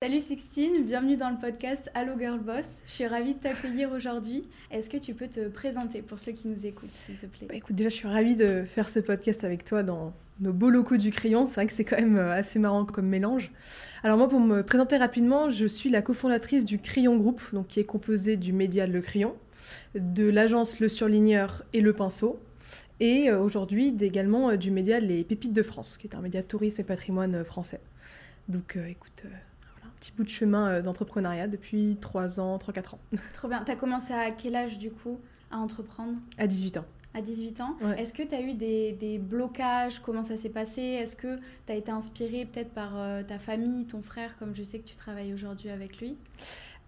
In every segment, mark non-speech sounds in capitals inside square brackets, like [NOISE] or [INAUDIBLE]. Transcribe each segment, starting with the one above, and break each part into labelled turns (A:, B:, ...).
A: Salut Sixtine, bienvenue dans le podcast Allo Girl Boss. Je suis ravie de t'accueillir aujourd'hui. Est-ce que tu peux te présenter pour ceux qui nous écoutent, s'il te plaît?
B: Bah, Écoute, déjà, je suis ravie de faire ce podcast avec toi dans nos beaux locaux du Crayon. C'est vrai que c'est quand même euh, assez marrant comme mélange. Alors moi, pour me présenter rapidement, je suis la cofondatrice du Crayon Group, donc qui est composé du média Le Crayon, de l'agence Le Surligneur et Le Pinceau, et euh, aujourd'hui également euh, du média Les Pépites de France, qui est un média tourisme et patrimoine français. Donc écoute petit bout de chemin euh, d'entrepreneuriat depuis 3 ans, 3-4 ans. [LAUGHS]
A: Trop bien. Tu as commencé à quel âge du coup à entreprendre?
B: À 18 ans.
A: À 18 ans? Est-ce que tu as eu des, des, blocages? Comment ça s'est passé? Est-ce que tu as été inspirée peut-être par euh, ta famille, ton frère, comme je sais que tu travailles aujourd'hui avec lui?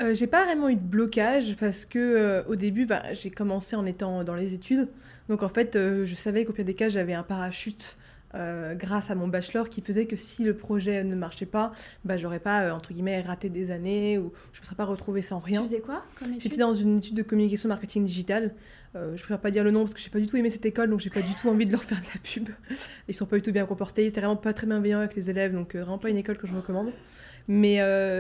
B: Euh, J'ai pas vraiment eu de blocage parce que euh, au début, bah, j'ai commencé en étant dans les études. Donc en fait, je savais qu'au pire des cas, j'avais un parachute euh, grâce à mon bachelor qui faisait que si le projet ne marchait pas, bah, j'aurais pas, euh, entre guillemets, raté des années ou je ne me serais pas retrouvée sans rien.
A: Tu faisais quoi
B: J'étais dans une étude de communication marketing digital. Euh, je préfère pas dire le nom parce que j'ai pas du tout aimé cette école, donc j'ai pas du tout envie de leur faire de la pub. Ils sont pas du tout bien comportés, c'était vraiment pas très bienveillant avec les élèves, donc vraiment pas une école que je recommande. Mais,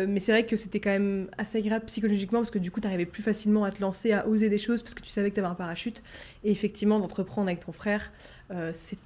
B: mais c'est vrai que c'était quand même assez agréable psychologiquement parce que du coup, tu arrivais plus facilement à te lancer, à oser des choses parce que tu savais que tu avais un parachute. Et effectivement, d'entreprendre avec ton frère, c'est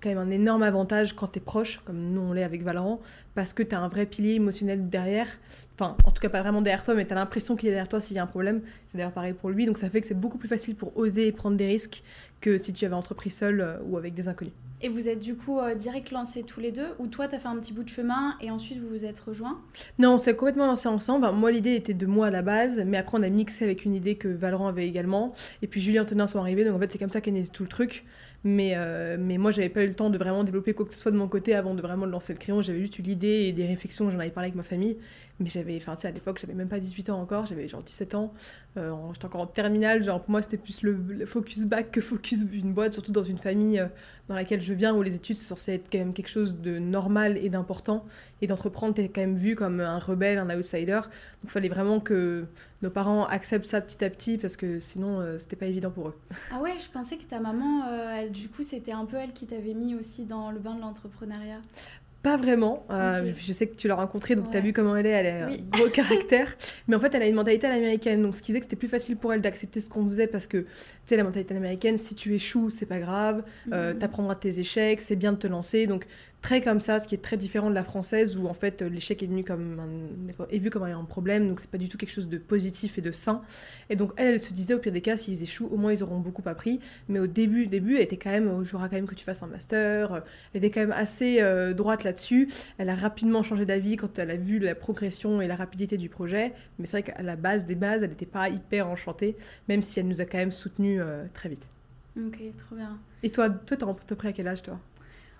B: quand même un énorme avantage quand tu es proche, comme nous on l'est avec Valorant, parce que tu as un vrai pilier émotionnel derrière. Enfin, en tout cas, pas vraiment derrière toi, mais tu as l'impression qu'il est derrière toi s'il y a un problème. C'est d'ailleurs pareil pour lui. Donc ça fait que c'est beaucoup plus facile pour oser et prendre des risques que si tu avais entrepris seul euh, ou avec des inconnus.
A: Et vous êtes du coup euh, direct lancés tous les deux Ou toi, tu as fait un petit bout de chemin et ensuite vous vous êtes rejoints?
B: Non, on s'est complètement lancé ensemble. moi, l'idée était de moi à la base, mais après, on a mixé avec une idée que Valorant avait également. Et puis Julien et Antonin sont arrivés, donc en fait, c'est comme ça qu'est né tout le truc. Mais, euh, mais moi, j'avais pas eu le temps de vraiment développer quoi que ce soit de mon côté avant de vraiment lancer le crayon. J'avais juste eu l'idée et des réflexions, j'en avais parlé avec ma famille. Mais j'avais, enfin, tu sais, à l'époque, j'avais même pas 18 ans encore, j'avais genre 17 ans. Euh, j'étais encore en terminale. Pour moi, c'était plus le, focus back que focus une boîte, surtout dans une famille euh, dans laquelle je viens où les études sont censées être quand même quelque chose de normal et d'important. Et d'entreprendre, t'es quand même vu comme un rebelle, un outsider. Donc, il fallait vraiment que nos parents acceptent ça petit à petit parce que sinon, euh, c'était pas évident pour eux.
A: Ah ouais, je pensais que ta maman, elle, du coup, c'était un peu elle qui t'avait mis aussi dans le bain de l'entrepreneuriat.
B: Pas vraiment. Euh, je sais que tu l'as rencontrée, donc tu as vu comment elle est. Elle a un gros [LAUGHS] caractère. Mais en fait, elle a une mentalité à l'américaine. Donc, ce qui faisait que c'était plus facile pour elle d'accepter ce qu'on faisait parce que, tu sais, la mentalité américaine, si tu échoues, c'est pas grave. Euh, mhm. tu apprendras tes échecs, c'est bien de te lancer. Donc, très comme ça, ce qui est très différent de la française où en fait l'échec est venu comme un, est vu comme un problème, donc c'est pas du tout quelque chose de positif et de sain. Et donc elle, elle se disait au pire des cas, s'ils échouent, au moins ils auront beaucoup appris. Mais au début, début, elle était quand même, je voudrais quand même que tu fasses un master. Elle était quand même assez euh, droite là-dessus. Elle a rapidement changé d'avis quand elle a vu la progression et la rapidité du projet. Mais c'est vrai qu'à la base des bases, elle n'était pas hyper enchantée, même si elle nous a quand même soutenus euh, très vite.
A: Ok, trop bien.
B: Et toi, toi, t'es à peu près à quel âge, toi?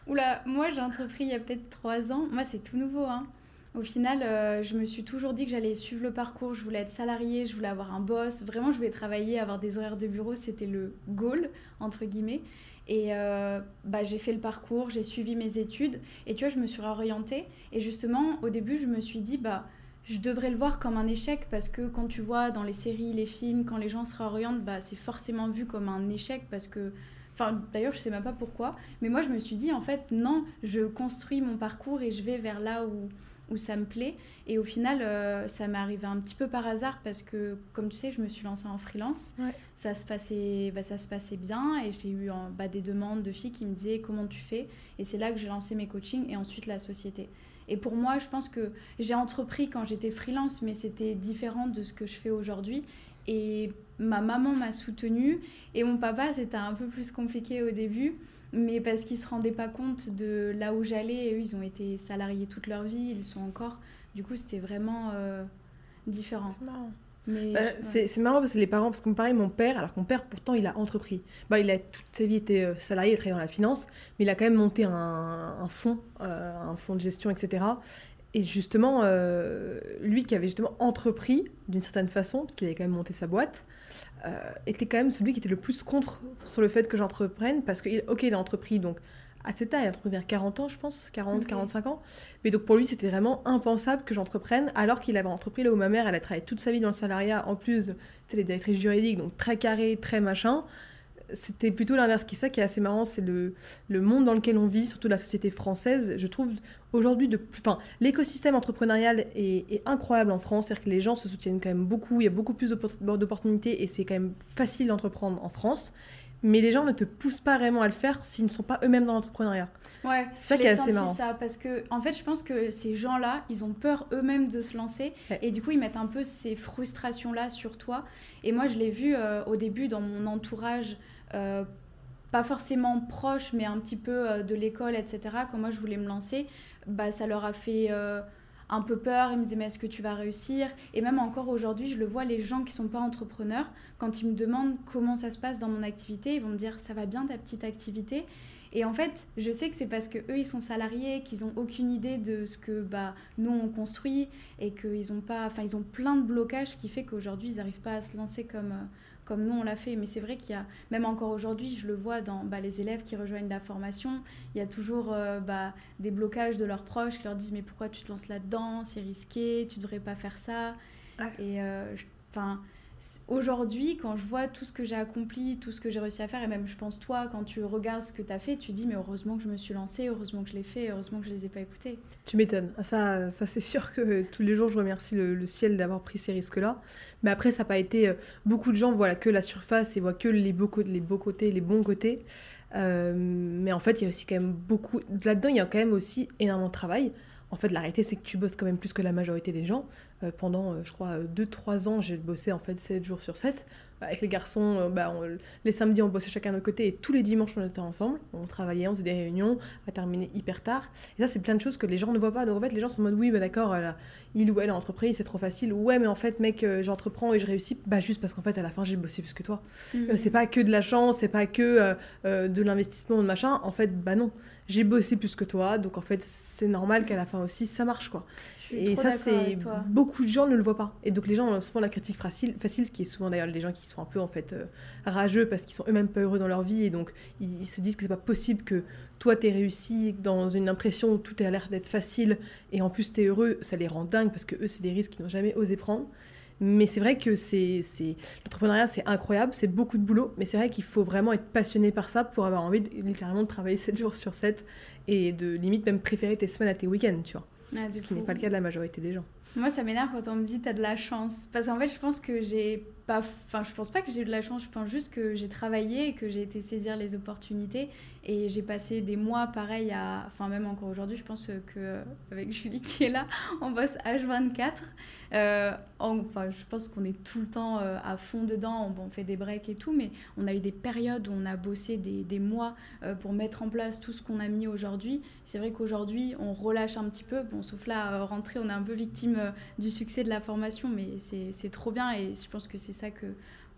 A: Oula, moi j'ai entrepris il y a peut-être trois ans. Moi c'est tout nouveau. Hein. Au final, euh, je me suis toujours dit que j'allais suivre le parcours. Je voulais être salariée, je voulais avoir un boss. Vraiment, je voulais travailler, avoir des horaires de bureau. C'était le goal, entre guillemets. Et euh, bah, j'ai fait le parcours, j'ai suivi mes études. Et tu vois, je me suis réorientée. Et justement, au début, je me suis dit, bah, je devrais le voir comme un échec parce que quand tu vois dans les séries, les films, quand les gens se réorientent, bah, c'est forcément vu comme un échec parce que Enfin, d'ailleurs, je sais même pas pourquoi. Mais moi, je me suis dit, en fait, non, je construis mon parcours et je vais vers là où, où ça me plaît. Et au final, euh, ça m'est arrivé un petit peu par hasard parce que, comme tu sais, je me suis lancée en freelance. Ça, se passait, bah, ça se passait bien et j'ai eu bah, des demandes de filles qui me disaient comment tu fais? Et c'est là que j'ai lancé mes coachings et ensuite la société. Et pour moi, je pense que j'ai entrepris quand j'étais freelance, mais c'était différent de ce que je fais aujourd'hui. Et ma maman m'a soutenue et mon papa, c'était un peu plus compliqué au début, mais parce qu'ils se rendaient pas compte de là où j'allais. Eux, ils ont été salariés toute leur vie, ils sont encore. Du coup, c'était vraiment euh, différent.
B: C'est marrant. Bah, c'est marrant parce que les parents, parce que pareil, mon père, alors que mon père pourtant il a entrepris. Bah, il a toute sa vie été euh, salarié, travaillé dans la finance, mais il a quand même monté un, un fonds, euh, un fonds de gestion, etc. Et justement, euh, lui qui avait justement entrepris d'une certaine façon, parce qu'il avait quand même monté sa boîte, euh, était quand même celui qui était le plus contre sur le fait que j'entreprenne, parce que, ok, il a entrepris donc à cet âge, il a entrepris vers 40 ans, je pense, 40, 45 ans. Mais donc pour lui, c'était vraiment impensable que j'entreprenne, alors qu'il avait entrepris là où ma mère, elle a travaillé toute sa vie dans le salariat, en plus, tu sais, les directrices juridiques, donc très carré, très machin c'était plutôt l'inverse. Qui ça qui est assez marrant, c'est le, le monde dans lequel on vit, surtout la société française. Je trouve aujourd'hui, de, enfin, l'écosystème entrepreneurial est, incroyable en France. C'est-à-dire que les gens se soutiennent quand même beaucoup. Il y a beaucoup plus d'opportunités et c'est quand même facile d'entreprendre en France. Mais les gens ne te poussent pas vraiment à le faire s'ils ne sont pas eux-mêmes dans l'entrepreneuriat.
A: Ouais, c'est ça qui est assez marrant. ça parce que en fait, je pense que ces gens-là, ils ont peur eux-mêmes de se lancer et du coup, ils mettent un peu ces frustrations-là sur toi. Et moi, je l'ai vu euh, au début dans mon entourage. Euh, pas forcément proche, mais un petit peu euh, de l'école, etc. Quand moi je voulais me lancer, bah, ça leur a fait un peu peur. Ils me disaient, mais est-ce que tu vas réussir? Et même encore aujourd'hui, je le vois, les gens qui sont pas entrepreneurs, quand ils me demandent comment ça se passe dans mon activité, ils vont me dire, ça va bien ta petite activité? Et en fait, je sais que c'est parce que eux ils sont salariés, qu'ils ont aucune idée de ce que bah, nous on construit et qu'ils ont pas, ils ont plein de blocages qui fait qu'aujourd'hui ils n'arrivent pas à se lancer comme euh, comme nous on l'a fait. Mais c'est vrai qu'il y a, même encore aujourd'hui, je le vois dans bah, les élèves qui rejoignent la formation, il y a toujours euh, bah, des blocages de leurs proches qui leur disent mais pourquoi tu te lances là-dedans, c'est risqué, tu devrais pas faire ça. Et euh, enfin aujourd'hui, quand je vois tout ce que j'ai accompli, tout ce que j'ai réussi à faire, et même je pense toi, quand tu regardes ce que tu as fait, tu dis mais heureusement que je me suis lancée, heureusement que je l'ai fait, heureusement que je les ai pas écoutés.
B: Tu m'étonnes. Ah, ça, ça c'est sûr que tous les jours je remercie le, ciel d'avoir pris ces risques-là. Mais après, ça n'a pas été... Euh, beaucoup de gens voient que la surface et voient que les beaux, côtés, les bons côtés. Euh, mais en fait, il y a aussi quand même beaucoup... Là-dedans, il y a quand même aussi énormément de travail. En fait, la réalité, c'est que tu bosses quand même plus que la majorité des gens. Euh, pendant, euh, je crois, 2-3 ans, j'ai bossé en fait 7 jours sur 7. Avec les garçons, euh, bah, les samedis, on bossait chacun de notre côté et tous les dimanches, on était ensemble. On travaillait, on faisait des réunions, à terminer hyper tard. Et ça, c'est plein de choses que les gens ne voient pas. Donc en fait, les gens sont en mode oui, bah, d'accord, il ou elle a entrepris, c'est trop facile. Ouais, mais en fait, mec, j'entreprends et je réussis, bah, juste parce qu'en fait, à la fin, j'ai bossé plus que toi. Mmh. c'est pas que de la chance, c'est pas que de l'investissement, de machin. En fait, bah non j'ai bossé plus que toi, donc en fait, c'est normal qu'à la fin aussi, ça marche, quoi. Et ça, c'est beaucoup de gens ne le voient pas. Et donc les gens ont souvent la critique facile, facile ce qui est souvent d'ailleurs les gens qui sont un peu en fait euh, rageux parce qu'ils sont eux-mêmes pas heureux dans leur vie et donc ils, se disent que c'est pas possible que toi t'aies réussi dans une impression où tout a l'air d'être facile et en plus t'es heureux, ça les rend dingues parce que eux c'est des risques qu'ils n'ont jamais osé prendre. Mais c'est vrai que c'est, l'entrepreneuriat, c'est incroyable, c'est beaucoup de boulot, mais c'est vrai qu'il faut vraiment être passionné par ça pour avoir envie de, littéralement de travailler 7 jours sur 7 et de limite même préférer tes semaines à tes week-ends, tu vois. Ce qui n'est pas le cas de la majorité des gens.
A: Moi, ça m'énerve quand on me dit t'as de la chance. Parce qu'en fait, je pense que j'ai pas. Enfin, je pense pas que j'ai eu de la chance, je pense juste que j'ai travaillé et que j'ai été saisir les opportunités. Et j'ai passé des mois pareil à. Enfin, même encore aujourd'hui, je pense que avec [LAUGHS] Julie qui est là, on bosse H24. Euh, enfin, je pense qu'on est tout le temps euh, à fond dedans, on, fait des breaks et tout, mais on a eu des périodes où on a bossé des, mois euh, pour mettre en place tout ce qu'on a mis aujourd'hui. C'est vrai qu'aujourd'hui, on relâche un petit peu. Bon, sauf là, rentrer, on est un peu victime du succès de la formation, mais c'est trop bien et je pense que c'est ça que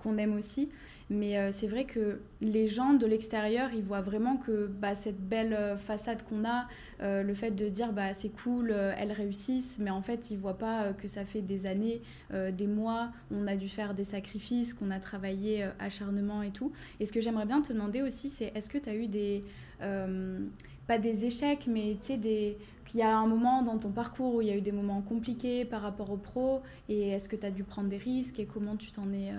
A: qu'on aime aussi. Mais euh, c'est vrai que les gens de l'extérieur, ils voient vraiment que bah, cette belle euh, façade qu'on a, euh, le fait de dire bah, c'est cool, elles réussissent, mais en fait, ils voient pas que ça fait des années, des mois, on a dû faire des sacrifices, qu'on a travaillé acharnement et tout. Et ce que j'aimerais bien te demander aussi, c'est est-ce que tu as eu des. pas des échecs, mais tu sais, des qu'il y a un moment dans ton parcours où il y a eu des moments compliqués par rapport au pro et est-ce que tu as dû prendre des risques et comment tu t'en es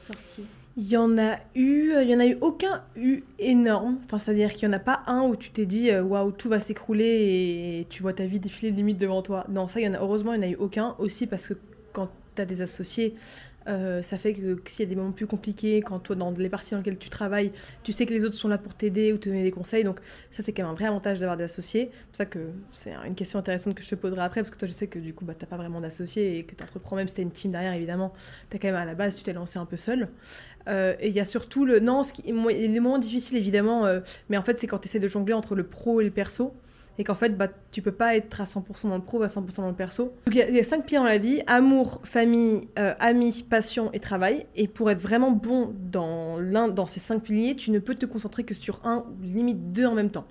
A: sorti
B: il y en a eu, il y en a eu aucun eu énorme. Enfin, c'est-à-dire qu'il n'y en a pas un où tu t'es dit euh, waouh, tout va s'écrouler et tu vois ta vie défiler limite devant toi. Non, ça, il y en a, heureusement, il n'y en a eu aucun. Aussi parce que quand tu as des associés, euh, ça fait que, s'il y a des moments plus compliqués, quand toi, dans les parties dans lesquelles tu travailles, tu sais que les autres sont là pour t'aider ou te donner des conseils. Donc, ça, c'est quand même un vrai avantage d'avoir des associés. C'est pour ça que c'est une question intéressante que je te poserai après, parce que toi, je sais que du coup, bah, tu n'as pas vraiment d'associés et que tu entreprends, même si tu as une team derrière, évidemment, tu as quand même à la base, tu t'es lancé un peu seul. Euh, et il y a surtout le. Non, ce qui, les moments difficiles, évidemment, euh, mais en fait, c'est quand tu de jongler entre le pro et le perso et qu'en fait, bah, tu peux pas être à 100% dans le pro, à 100% dans le perso. Donc il y, a cinq piliers dans la vie amour, famille, euh, amis, passion et travail. Et pour être vraiment bon dans l'un, dans ces cinq piliers, tu ne peux te concentrer que sur un ou limite deux en même temps.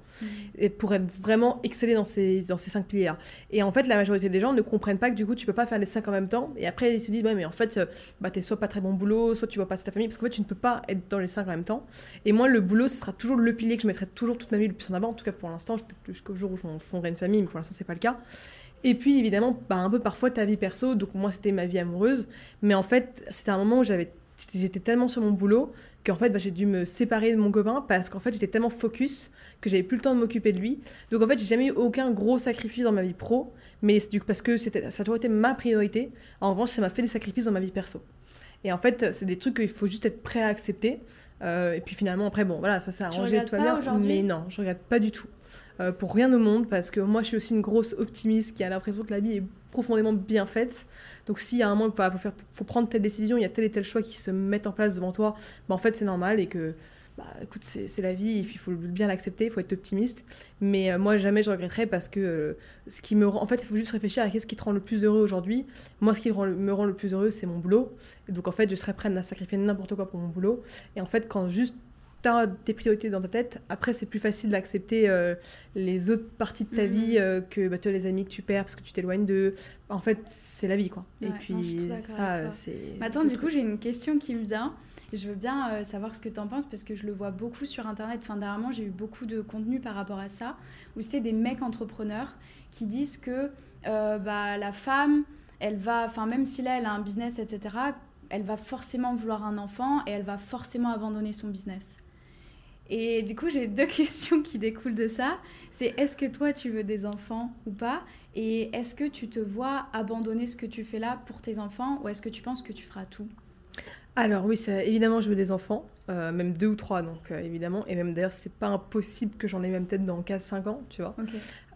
B: Et pour être vraiment excellé dans ces, dans ces cinq piliers-là. Et en fait, la majorité des gens ne comprennent pas que du coup, tu peux pas faire les cinq en même temps. Et après, ils se disent, ouais, mais en fait, euh, bah, es soit pas très bon boulot, soit tu vois pas ta famille, parce qu'en fait, tu ne peux pas être dans les cinq en même temps. Et moi, le boulot, ce sera toujours le pilier que je mettrai toujours toute ma vie le plus en avant. En tout cas, pour l'instant, jusqu'au jour où je fonderai une famille, mais pour l'instant, c'est pas le cas. Et puis évidemment, bah, un peu parfois ta vie perso, donc moi c'était ma vie amoureuse, mais en fait c'était un moment où j'avais j'étais tellement sur mon boulot qu'en fait, bah, j'ai dû me séparer de mon copain parce qu'en fait, j'étais tellement focus que j'avais plus le temps de m'occuper de lui. Donc en fait, j'ai jamais eu aucun gros sacrifice dans ma vie pro, mais parce que ça a toujours été ma priorité. En revanche, ça m'a fait des sacrifices dans ma vie perso. Et en fait, c'est des trucs qu'il faut juste être prêt à accepter. Euh, et puis finalement, après, bon, voilà, ça s'est arrangé,
A: tout va bien.
B: Mais non, je regrette pas du tout. Euh, pour rien au monde, parce que moi, je suis aussi une grosse optimiste qui a l'impression que la vie est profondément bien faite. Donc s'il y a un moment il faut, faire, faut prendre telle décision, il y a tel et tel choix qui se mettent en place devant toi, bah, en fait c'est normal et que bah, écoute, c'est la vie, il faut bien l'accepter, il faut être optimiste. Mais euh, moi, jamais je regretterai parce que euh, ce qui me rend. En fait, il faut juste réfléchir à qu'est-ce qui te rend le plus heureux aujourd'hui. Moi, ce qui me rend le plus heureux, c'est mon boulot. Et donc, en fait, je serais prête à sacrifier n'importe quoi pour mon boulot. Et en fait, quand juste tu as tes priorités dans ta tête, après, c'est plus facile d'accepter euh, les autres parties de ta mm-hmm. vie que bah, tu as les amis que tu perds parce que tu t'éloignes de. En fait, c'est la vie, quoi.
A: et puis, ça, c'est. Attends, du coup, j'ai une question qui me vient je veux bien euh, savoir ce que tu en penses parce que je le vois beaucoup sur Internet. Enfin, dernièrement, j'ai eu beaucoup de contenu par rapport à ça, où c'est des mecs entrepreneurs qui disent que euh, bah, la femme, elle va, enfin, même si là, elle a un business, etc., elle va forcément vouloir un enfant et elle va forcément abandonner son business. Et du coup, j'ai [LAUGHS] deux questions qui découlent de ça. C'est est-ce que toi, tu veux des enfants ou pas? Et est-ce que tu te vois abandonner ce que tu fais là pour tes enfants? Ou est-ce que tu penses que tu feras tout?
B: Alors oui, évidemment, je veux des enfants, euh, même deux ou trois, donc euh, évidemment. Et même d'ailleurs, c'est pas impossible que j'en ai même peut-être dans 4-5 ans, tu vois.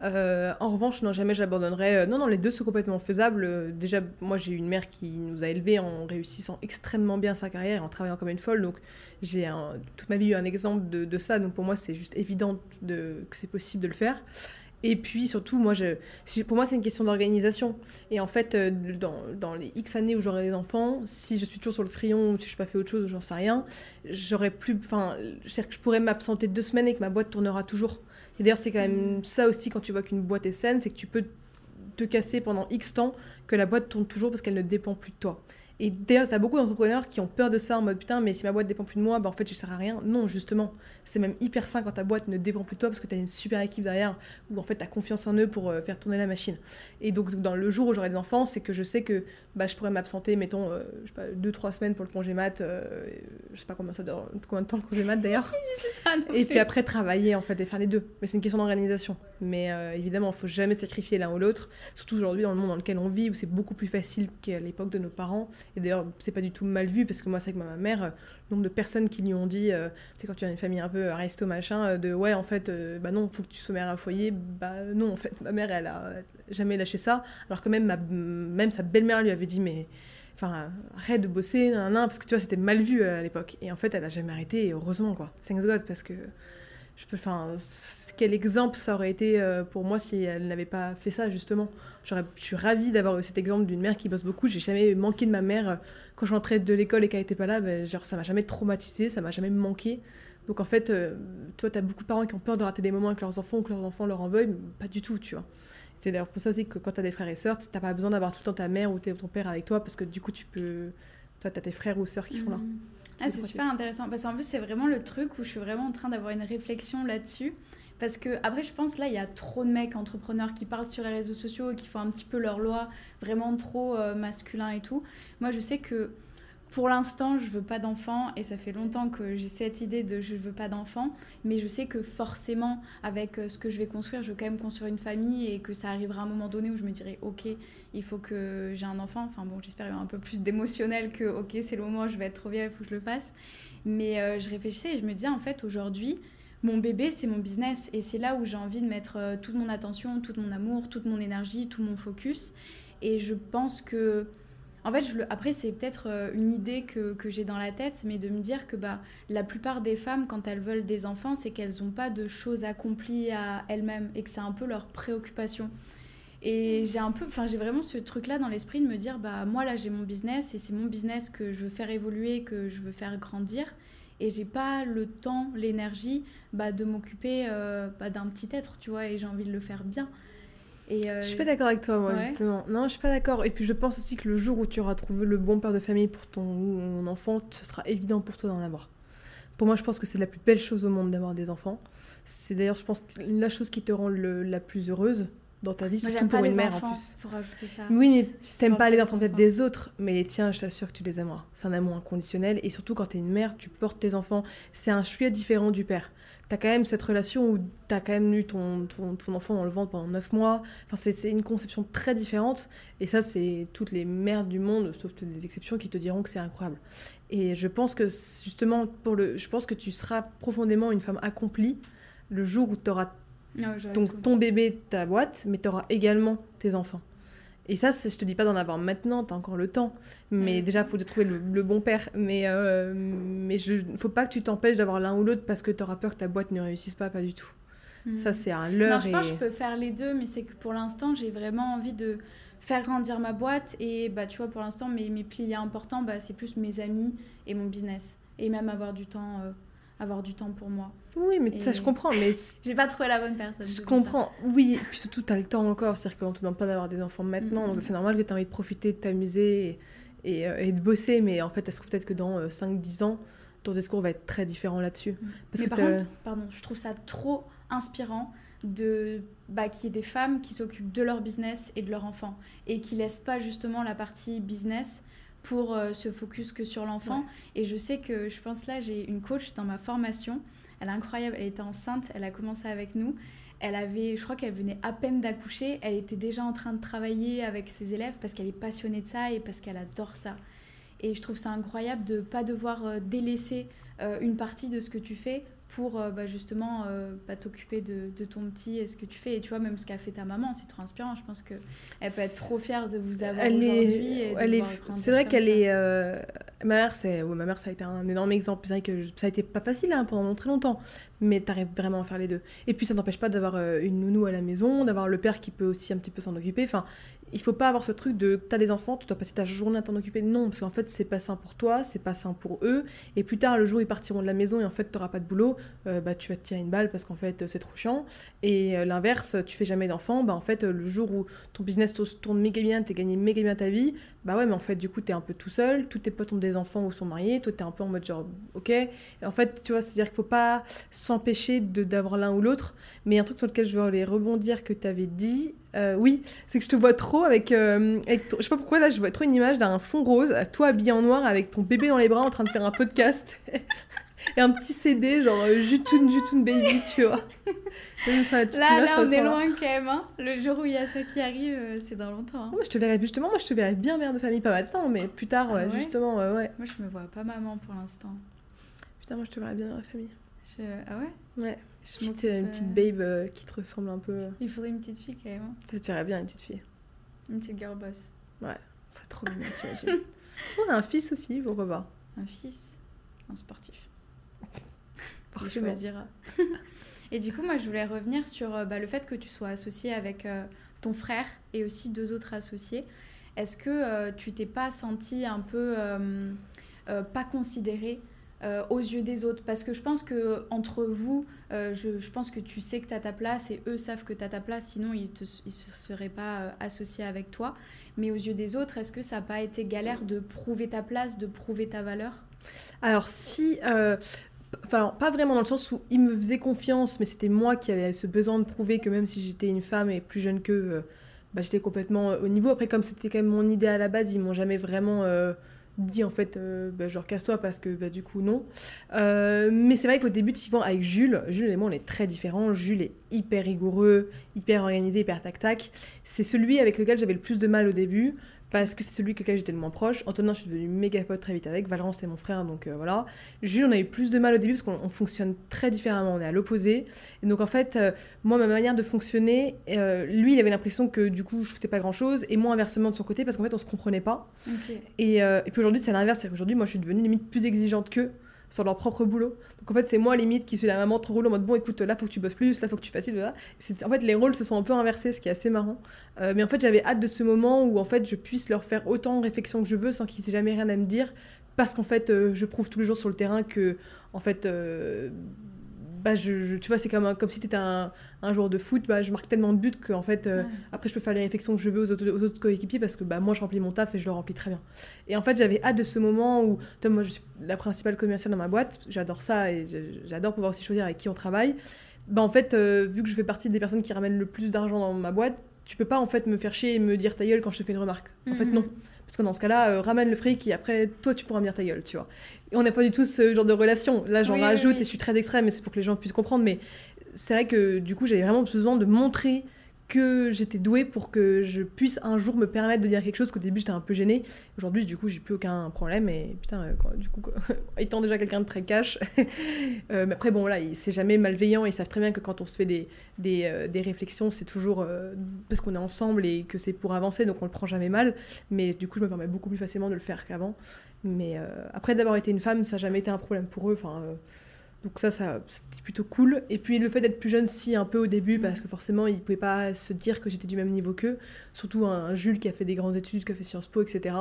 B: Euh, en revanche, non, jamais j'abandonnerai. non, non, les deux sont complètement faisables. Déjà, moi, j'ai une mère qui nous a élevés en réussissant extrêmement bien sa carrière, en travaillant comme une folle. Donc, j'ai toute ma vie eu un exemple de, de ça. Donc, pour moi, c'est juste évident de, que c'est possible de le faire. Et puis surtout, moi, je, pour moi, c'est une question d'organisation. Et en fait, euh, dans, dans, les X années où j'aurai des enfants, si je suis toujours sur le crayon ou si je n'ai pas fait autre chose, j'en sais rien, j'aurais plus. Enfin, je pourrais m'absenter deux semaines et que ma boîte tournera toujours. Et d'ailleurs, c'est quand même ça aussi quand tu vois qu'une boîte est saine, c'est que tu peux te casser pendant X temps, que la boîte tourne toujours parce qu'elle ne dépend plus de toi. Et d'ailleurs, tu as beaucoup d'entrepreneurs qui ont peur de ça en mode putain, mais si ma boîte dépend plus de moi, bah en fait, je ne sers à rien. Non, justement, c'est même hyper sain quand ta boîte ne dépend plus de toi parce que tu as une super équipe derrière où en fait, tu as confiance en eux pour euh, faire tourner la machine. Et donc, dans le jour où j'aurai des enfants, c'est que je sais que bah, je pourrais m'absenter, mettons, euh, je sais pas, deux, trois semaines pour le congé mat. Euh, je sais pas combien ça dure, combien de temps le congé mat d'ailleurs. [LAUGHS] et puis après, travailler en fait et faire les deux. Mais c'est une question d'organisation. Mais évidemment, il faut jamais sacrifier l'un ou l'autre, surtout aujourd'hui dans le monde dans lequel on vit où c'est beaucoup plus facile qu'à l'époque de nos parents. Et d'ailleurs, c'est pas du tout mal vu parce que moi, c'est avec ma mère, euh, le nombre de personnes qui lui ont dit, euh, tu sais, quand tu as une famille un peu euh, resto machin, de ouais, en fait, bah non, faut que tu sois mère à foyer. Bah non, en fait, ma mère, elle a jamais lâché ça. Alors que même, ma, même sa belle-mère lui avait dit, mais enfin, arrête de bosser, nan, nan, parce que tu vois, c'était mal vu à l'époque. Et en fait, elle a jamais arrêté, et heureusement, quoi. Thanks God, parce que je peux, enfin, quel exemple ça aurait été pour moi si elle n'avait pas fait ça, justement. Je suis ravie d'avoir eu cet exemple d'une mère qui bosse beaucoup. J'ai jamais manqué de ma mère quand je rentrais de l'école et qu'elle n'était pas là, ben, genre, ça m'a jamais traumatisé, ça m'a jamais manqué. Donc en fait, euh, toi, tu as beaucoup de parents qui ont peur de rater des moments avec leurs enfants ou que leurs enfants leur en veuillent, mais pas du tout, tu vois. C'est d'ailleurs pour ça aussi que quand tu as des frères et sœurs, tu n'as pas besoin d'avoir tout le temps ta mère ou ton père avec toi parce que du coup, tu peux. Toi, tu as tes frères ou sœurs qui sont là.
A: Mmh. Ah, c'est super intéressant parce qu'en plus, c'est vraiment le truc où je suis vraiment en train d'avoir une réflexion là-dessus. Parce que, après, je pense là, il y a trop de mecs entrepreneurs qui parlent sur les réseaux sociaux et qui font un petit peu leur loi vraiment trop euh, masculin et tout. Moi, je sais que pour l'instant, je veux pas d'enfant et ça fait longtemps que j'ai cette idée de je veux pas d'enfant, mais je sais que forcément, avec euh, ce que je vais construire, je veux quand même construire une famille et que ça arrivera à un moment donné où je me dirai ok, il faut que j'ai un enfant. Enfin bon, j'espère un peu plus d'émotionnel que ok, c'est le moment je vais être trop vieille, il faut que je le fasse. Mais euh, je réfléchissais et je me disais en fait aujourd'hui, mon bébé, c'est mon business et c'est là où j'ai envie de mettre euh, toute mon attention, tout mon amour, toute mon énergie, tout mon focus. Et je pense que en fait, je après, c'est peut-être euh, une idée que, que j'ai dans la tête, mais de me dire que bah, la plupart des femmes, quand elles veulent des enfants, c'est qu'elles n'ont pas de choses accomplies à elles-mêmes et que c'est un peu leur préoccupation. Et j'ai un peu, enfin, j'ai vraiment ce truc-là dans l'esprit de me dire, bah, moi, là, j'ai mon business et c'est mon business que je veux faire évoluer, que je veux faire grandir. Et j'ai pas le temps, l'énergie bah, de m'occuper euh, bah, d'un petit être, tu vois, et j'ai envie de le faire bien.
B: Et euh, Je suis pas d'accord avec toi, moi, justement. Non, je suis pas d'accord. Et puis je pense aussi que le jour où tu auras trouvé le bon père de famille pour ton enfant, ce sera évident pour toi d'en avoir. Pour moi, je pense que c'est la plus belle chose au monde d'avoir des enfants. C'est d'ailleurs, je pense, la chose qui te rend le, la plus heureuse. Dans ta vie, surtout pour une mère
A: enfants,
B: en plus.
A: Faut rajouter ça.
B: Oui, mais t'aimes pas les enfants peut-être des autres, mais les tiens, je t'assure que tu les aimeras. C'est un amour inconditionnel, et surtout quand t'es une mère, tu portes tes enfants. C'est un chouette différent du père. T'as quand même cette relation où t'as quand même eu ton, ton, ton, enfant dans le ventre pendant 9 mois. Enfin, c'est une conception très différente, et ça, c'est toutes les mères du monde, sauf des exceptions, qui te diront que c'est incroyable. Et je pense que justement, pour le, je pense que tu seras profondément une femme accomplie le jour où tu auras donc, ton bébé, ta boîte, mais tu auras également tes enfants. Et ça, je te dis pas d'en avoir maintenant, tu as encore le temps. Mais déjà, il faut trouver le, bon père. Mais il euh, mais je faut pas que tu t'empêches d'avoir l'un ou l'autre parce que tu auras peur que ta boîte ne réussisse pas, pas du tout. Hmm. Ça, c'est un leurre.
A: je pense que je peux faire les deux, mais c'est que pour l'instant, j'ai vraiment envie de faire grandir ma boîte. Et bah, tu vois, pour l'instant, mes, mes piliers importants, bah, c'est plus mes amis et mon business. Et même avoir du temps. Euh, avoir du temps pour moi.
B: Oui, mais ça, je comprends. Mais [LAUGHS]
A: j'ai pas trouvé la bonne personne.
B: Je comprends. Oui, et puis surtout, tu as le temps encore. C'est-à-dire qu'on te demande pas d'avoir des enfants maintenant. Donc, c'est normal que tu aies envie de profiter, de t'amuser et, euh, et, de bosser. Mais en fait, est-ce que peut-être que dans 5-10 euh, ans, ton discours va être très différent là-dessus
A: Parce mais que par contre, pardon, je trouve ça trop inspirant de bah, qu'il y ait des femmes qui s'occupent de leur business et de leur enfant et qui laissent pas justement la partie business pour euh, se focus que sur l'enfant. Et je sais que, je pense là, j'ai une coach dans ma formation. Elle est incroyable. Elle était enceinte. Elle a commencé avec nous. Elle avait, je crois qu'elle venait à peine d'accoucher. Elle était déjà en train de travailler avec ses élèves parce qu'elle est passionnée de ça et parce qu'elle adore ça. Et je trouve ça incroyable de ne pas devoir euh, délaisser euh, une partie de ce que tu fais pour euh, bah, justement euh, bah, t'occuper de, de, ton petit et ce que tu fais. Et tu vois, même ce qu'a fait ta maman, c'est trop inspirant. Je pense qu'elle peut être trop fière de vous avoir aujourd'hui.
B: C'est vrai qu'elle est. Euh, ma mère, c'est, ma mère, ça a été un énorme exemple. C'est vrai que ça a été pas facile hein, pendant très longtemps, mais tu arrives vraiment à faire les deux. Et puis ça n'empêche pas d'avoir une nounou à la maison, d'avoir le père qui peut aussi un petit peu s'en occuper. Enfin, il faut pas avoir ce truc de t'as des enfants, tu dois passer ta journée à t'en occuper. Non, parce qu'en fait, c'est pas sain pour toi, c'est pas sain pour eux. Et plus tard, le jour où ils partiront de la maison et en fait, t'auras pas de boulot, euh, bah, tu vas te tirer une balle parce qu'en fait, c'est trop chiant. Et euh, l'inverse, tu fais jamais d'enfants, bah, en fait, le jour où ton business tourne méga bien, t'es gagné méga bien ta vie, bah ouais, mais en fait, du coup, t'es un peu tout seul, tous tes potes ont des enfants ou sont mariés, toi, t'es un peu en mode genre, ok. En fait, tu vois, c'est-à-dire qu'il faut pas s'empêcher d'avoir l'un ou l'autre. Mais un truc sur lequel je aller rebondir que tu avais dit, euh, oui, c'est que je te vois trop avec. Euh, je sais pas pourquoi là, je vois trop une image d'un fond rose, toi habillé en noir avec ton bébé dans les bras en train de faire un podcast. [LAUGHS] et un petit CD, genre euh, Jutun Jutun Baby, tu vois.
A: là, là, on est loin quand même. Hein. Le jour où il y a ça qui arrive, c'est dans longtemps. Hein.
B: Moi, je te verrais justement, moi, je te verrais bien mère de famille, pas maintenant, mais plus tard, ah justement, ouais, ouais.
A: Moi, je me vois pas maman pour l'instant.
B: Putain, moi, je te verrais bien dans la famille.
A: Ah ouais?
B: Ouais. Petite, une petite babe euh, qui te ressemble un peu.
A: Il faudrait une petite fille quand même. Hein.
B: Ça tirait bien, une petite fille.
A: Une petite girl boss.
B: Ouais, ça serait trop bien, t'imagines. [LAUGHS] On a un fils aussi, pourquoi pas
A: Un fils Un sportif. [LAUGHS] Forcément. choisira. [LAUGHS] et du coup, moi, je voulais revenir sur euh, bah, le fait que tu sois associé avec euh, ton frère et aussi deux autres associés. Est-ce que tu t'es pas senti un peu pas considéré euh, aux yeux des autres. Parce que je pense que entre vous euh, je, pense que tu sais que tu as ta place et eux savent que tu as ta place sinon ils ne seraient pas euh, associés avec toi. Mais aux yeux des autres est-ce que ça n'a pas été galère de prouver ta place de prouver ta valeur?
B: Alors si Enfin, pas vraiment dans le sens où ils me faisaient confiance, mais c'était moi qui avais ce besoin de prouver que même si j'étais une femme et plus jeune qu'eux, bah, j'étais complètement au niveau. Après, comme c'était quand même mon idée à la base, ils m'ont jamais vraiment dit en fait euh, bah, genre casse-toi parce que bah, du coup non. Euh, mais c'est vrai qu'au début typiquement avec Jules Jules et moi on est très différents. Jules est hyper rigoureux hyper organisé hyper tac tac c'est celui avec lequel j'avais le plus de mal au début parce que c'est celui avec lequel j'étais le moins proche. Antonin, je suis devenue méga pote très vite avec. Valence, c'est mon frère, donc euh, voilà. Jules, on a eu plus de mal au début parce qu'on fonctionne très différemment, on est à l'opposé. Et donc en fait, euh, moi, ma manière de fonctionner, euh, lui, il avait l'impression que du coup, je foutais pas grand chose, et moi, inversement de son côté, parce qu'en fait, on se comprenait pas. Et, et, puis aujourd'hui, c'est l'inverse, c'est qu'aujourd'hui, moi, je suis devenue limite plus exigeante qu'eux sur leur propre boulot. Donc en fait, c'est moi limite qui suis la maman trop roule en mode bon, écoute, là faut que tu bosses plus, là faut que tu fasses. En fait, les rôles se sont un peu inversés, ce qui est assez marrant. Euh, mais en fait, j'avais hâte de ce moment où en fait je puisse leur faire autant de réflexion que je veux sans qu'ils aient jamais rien à me dire, parce qu'en fait, euh, je prouve tous les jours sur le terrain que en fait. Euh, bah, je, tu vois, c'est comme, comme si tu étais un, un, joueur de foot, bah, je marque tellement de buts qu'en fait, euh, après, je peux faire les réflexions que je veux aux autres, aux autres coéquipiers parce que bah, moi, je remplis mon taf et je le remplis très bien. Et en fait, j'avais hâte de ce moment où, moi, je suis la principale commerciale dans ma boîte, j'adore ça et j'adore pouvoir aussi choisir avec qui on travaille. Bah, en fait, euh, vu que je fais partie des personnes qui ramènent le plus d'argent dans ma boîte, tu peux pas en fait me faire chier et me dire ta gueule quand je te fais une remarque. En fait, non. Parce que dans ce cas-là, euh, ramène le fric et après, toi, tu pourras me dire ta gueule, tu vois. Et on n'a pas du tout ce genre de relation. Là, j'en rajoute et je suis très extrême, mais c'est pour que les gens puissent comprendre. Mais c'est vrai que du coup, j'avais vraiment besoin de montrer que j'étais douée pour que je puisse un jour me permettre de dire quelque chose qu'au début j'étais un peu gênée. Aujourd'hui, du coup, j'ai plus aucun problème et putain, euh, du coup, [LAUGHS] étant déjà quelqu'un de très cash, [LAUGHS] euh, mais après, bon, là, c'est jamais malveillant et ils savent très bien que quand on se fait des, des, euh, des réflexions, c'est toujours parce qu'on est ensemble et que c'est pour avancer, donc on le prend jamais mal. Mais du coup, je me permets beaucoup plus facilement de le faire qu'avant. Mais après d'avoir été une femme, ça n'a jamais été un problème pour eux. Enfin donc ça, c'était plutôt cool. Et puis le fait d'être plus jeune, si, un peu au début, parce que forcément, ils ne pouvaient pas se dire que j'étais du même niveau qu'eux. Surtout un, Jules qui a fait des grandes études, qui a fait Sciences Po, etc.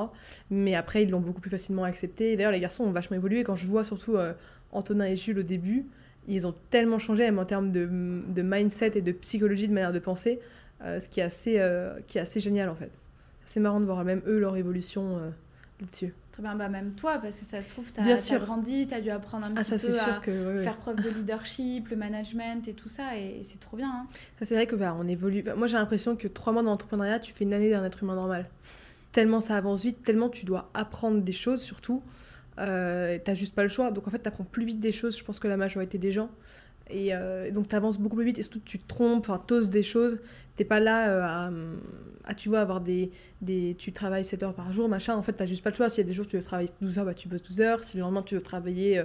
B: Mais après, ils l'ont beaucoup plus facilement accepté. D'ailleurs, les garçons ont vachement évolué. Quand je vois surtout euh, Antonin et Jules au début, ils ont tellement changé, même en termes de, de mindset et de psychologie, de manière de penser, euh, ce qui est, assez, euh, qui est assez génial en fait. C'est marrant de voir même eux leur évolution là-dessus.
A: Très bien, bah même toi, parce que ça se trouve, tu as, grandi, tu as dû apprendre un ah, petit peu à faire preuve de leadership, le management et tout ça, et, c'est trop bien. Hein.
B: Ça, c'est vrai que bah, on évolue. Bah, moi, j'ai l'impression que trois mois d'entrepreneuriat, tu fais une année d'un être humain normal. Tellement ça avance vite, tellement tu dois apprendre des choses, surtout. Euh, t'as juste pas le choix. Donc en fait, tu apprends plus vite des choses, je pense, que la majorité des gens. Et euh, donc, tu avances beaucoup plus vite et surtout, tu te trompes, enfin, t'oses des choses. T'es pas là euh, à, tu vois, avoir des, des. Tu travailles 7 heures par jour, machin. En fait, t'as juste pas le choix. S'il y a des jours, tu veux travailler 12 heures, bah, tu bosses 12 heures. Si le lendemain, tu veux travailler 8 euh,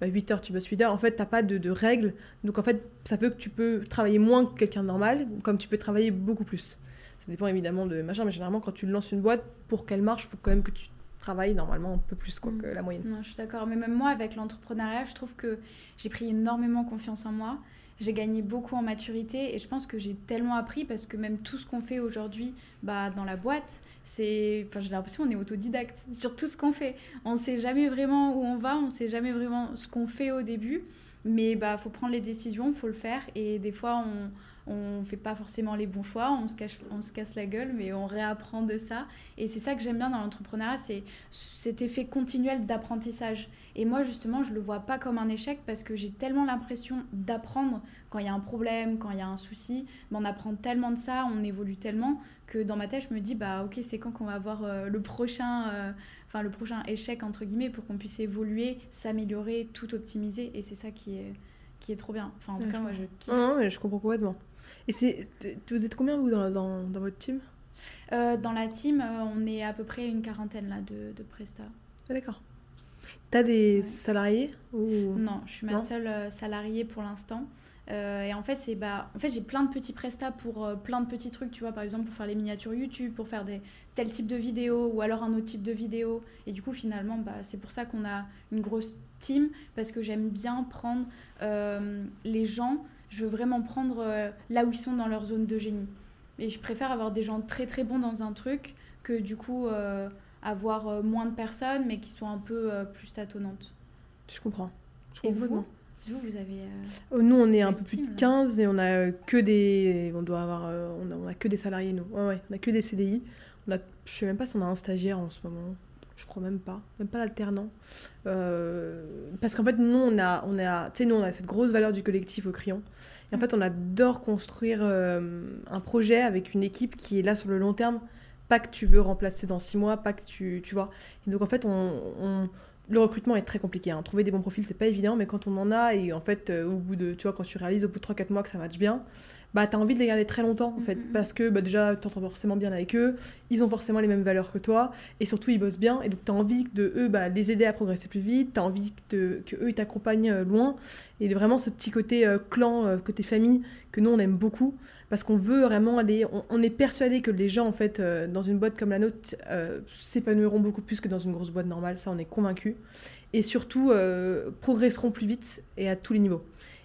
B: bah, heures, tu bosses 8 heures. En fait, t'as pas de, de, règles. Donc, en fait, ça peut que tu peux travailler moins que quelqu'un de normal, comme tu peux travailler beaucoup plus. Ça dépend évidemment de machin, mais généralement, quand tu lances une boîte, pour qu'elle marche, il faut quand même que tu travailles normalement un peu plus quoi, mm. que la moyenne.
A: Non, je suis d'accord. Mais même moi, avec l'entrepreneuriat, je trouve que j'ai pris énormément confiance en moi. J'ai gagné beaucoup en maturité et je pense que j'ai tellement appris parce que même tout ce qu'on fait aujourd'hui bah, dans la boîte, c'est. Enfin, j'ai l'impression qu'on est autodidacte [LAUGHS] sur tout ce qu'on fait. On ne sait jamais vraiment où on va, on ne sait jamais vraiment ce qu'on fait au début. Mais bah faut prendre les décisions, il faut le faire. Et des fois, on on fait pas forcément les bons choix, on se, cache, on se casse la gueule, mais on réapprend de ça. Et c'est ça que j'aime bien dans l'entrepreneuriat, c'est cet effet continuel d'apprentissage. Et moi, justement, je le vois pas comme un échec parce que j'ai tellement l'impression d'apprendre quand il y a un problème, quand il y a un souci. Mais on apprend tellement de ça, on évolue tellement que dans ma tête, je me dis, bah ok, c'est quand qu'on va avoir euh, le prochain... Euh, enfin le prochain échec entre guillemets pour qu'on puisse évoluer, s'améliorer, tout optimiser et c'est ça qui est qui est trop bien. Enfin en tout cas moi je kiffe.
B: Non, mais je comprends complètement. Et c'est, vous êtes combien, vous, dans, dans, dans votre team?
A: Euh, Dans la team, euh, on est à peu près une quarantaine là, de, de prestats.
B: Ah, d'accord. T'as des salariés ou...
A: Non, je suis ma seule euh, salariée pour l'instant. et en fait, c'est bah, en fait, j'ai plein de petits prestats pour plein de petits trucs, tu vois, par exemple pour faire les miniatures YouTube, pour faire des tel type de vidéo ou alors un autre type de vidéo. Et du coup, finalement, bah, c'est pour ça qu'on a une grosse team parce que j'aime bien prendre les gens je veux vraiment prendre euh, là où ils sont dans leur zone de génie. Et je préfère avoir des gens très très bons dans un truc que du coup euh, avoir euh, moins de personnes mais qui sont un peu plus tâtonnantes.
B: Je comprends.
A: et vous, vous, vous avez.
B: Oh, nous, on est un peu plus de 15 et on a que des. On doit avoir. on, a, que des salariés, nous. Ouais, ouais, on a que des CDI. On a, je sais même pas si on a un stagiaire en ce moment je crois même pas, même pas d'alternant. Euh, parce qu'en fait, nous, on a, on a, nous, on a cette grosse valeur du collectif au crayon. Et en fait, on adore construire euh, un projet avec une équipe qui est là sur le long terme. Pas que tu veux remplacer dans six mois, pas que tu, tu vois. Et donc, en fait, on, le recrutement est très compliqué. Hein. Trouver des bons profils, c'est pas évident, mais quand on en a, et en fait, euh, au bout de, tu vois, quand tu réalises au bout de 3-4 mois que ça match bien, bah, tu as envie de les garder très longtemps, en fait. Mm-hmm. Parce que bah, déjà, tu entends forcément bien avec eux, ils ont forcément les mêmes valeurs que toi, et surtout, ils bossent bien. Et donc, tu as envie de eux bah, les aider à progresser plus vite, tu as envie de, que eux ils t'accompagnent euh, loin. Et vraiment, ce petit côté euh, clan, côté famille, que nous, on aime beaucoup. Parce qu'on veut vraiment aller. On, est persuadé que les gens, en fait, dans une boîte comme la nôtre, s'épanouiront beaucoup plus que dans une grosse boîte normale. Ça, on est convaincu. Et surtout, progresseront plus vite et à tous les niveaux.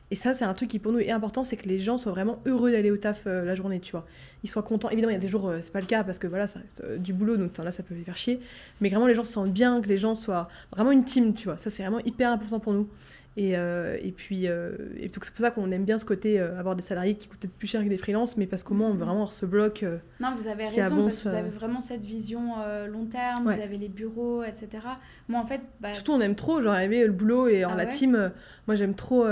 B: Et ça, c'est un truc qui pour nous est important, c'est que les gens soient vraiment heureux d'aller au taf euh, la journée, tu vois. Ils soient contents. Évidemment, il y a des jours, euh, c'est pas le cas parce que voilà, ça reste euh, du boulot, donc là, ça peut les faire chier. Mais vraiment, les gens se sentent bien, que les gens soient vraiment une team, tu vois. Ça, c'est vraiment hyper important pour nous. Et, euh, et puis, euh, et c'est pour ça qu'on aime bien ce côté, euh, avoir des salariés qui coûtent plus cher que des freelances, mais parce qu'au moins on veut mm-hmm. vraiment avoir ce bloc.
A: non, vous avez raison, parce que vous avez vraiment cette vision long terme, vous avez les bureaux, etc. Moi en fait.
B: Bah... Surtout on aime trop, genre arriver le boulot et en ah la team, moi j'aime trop,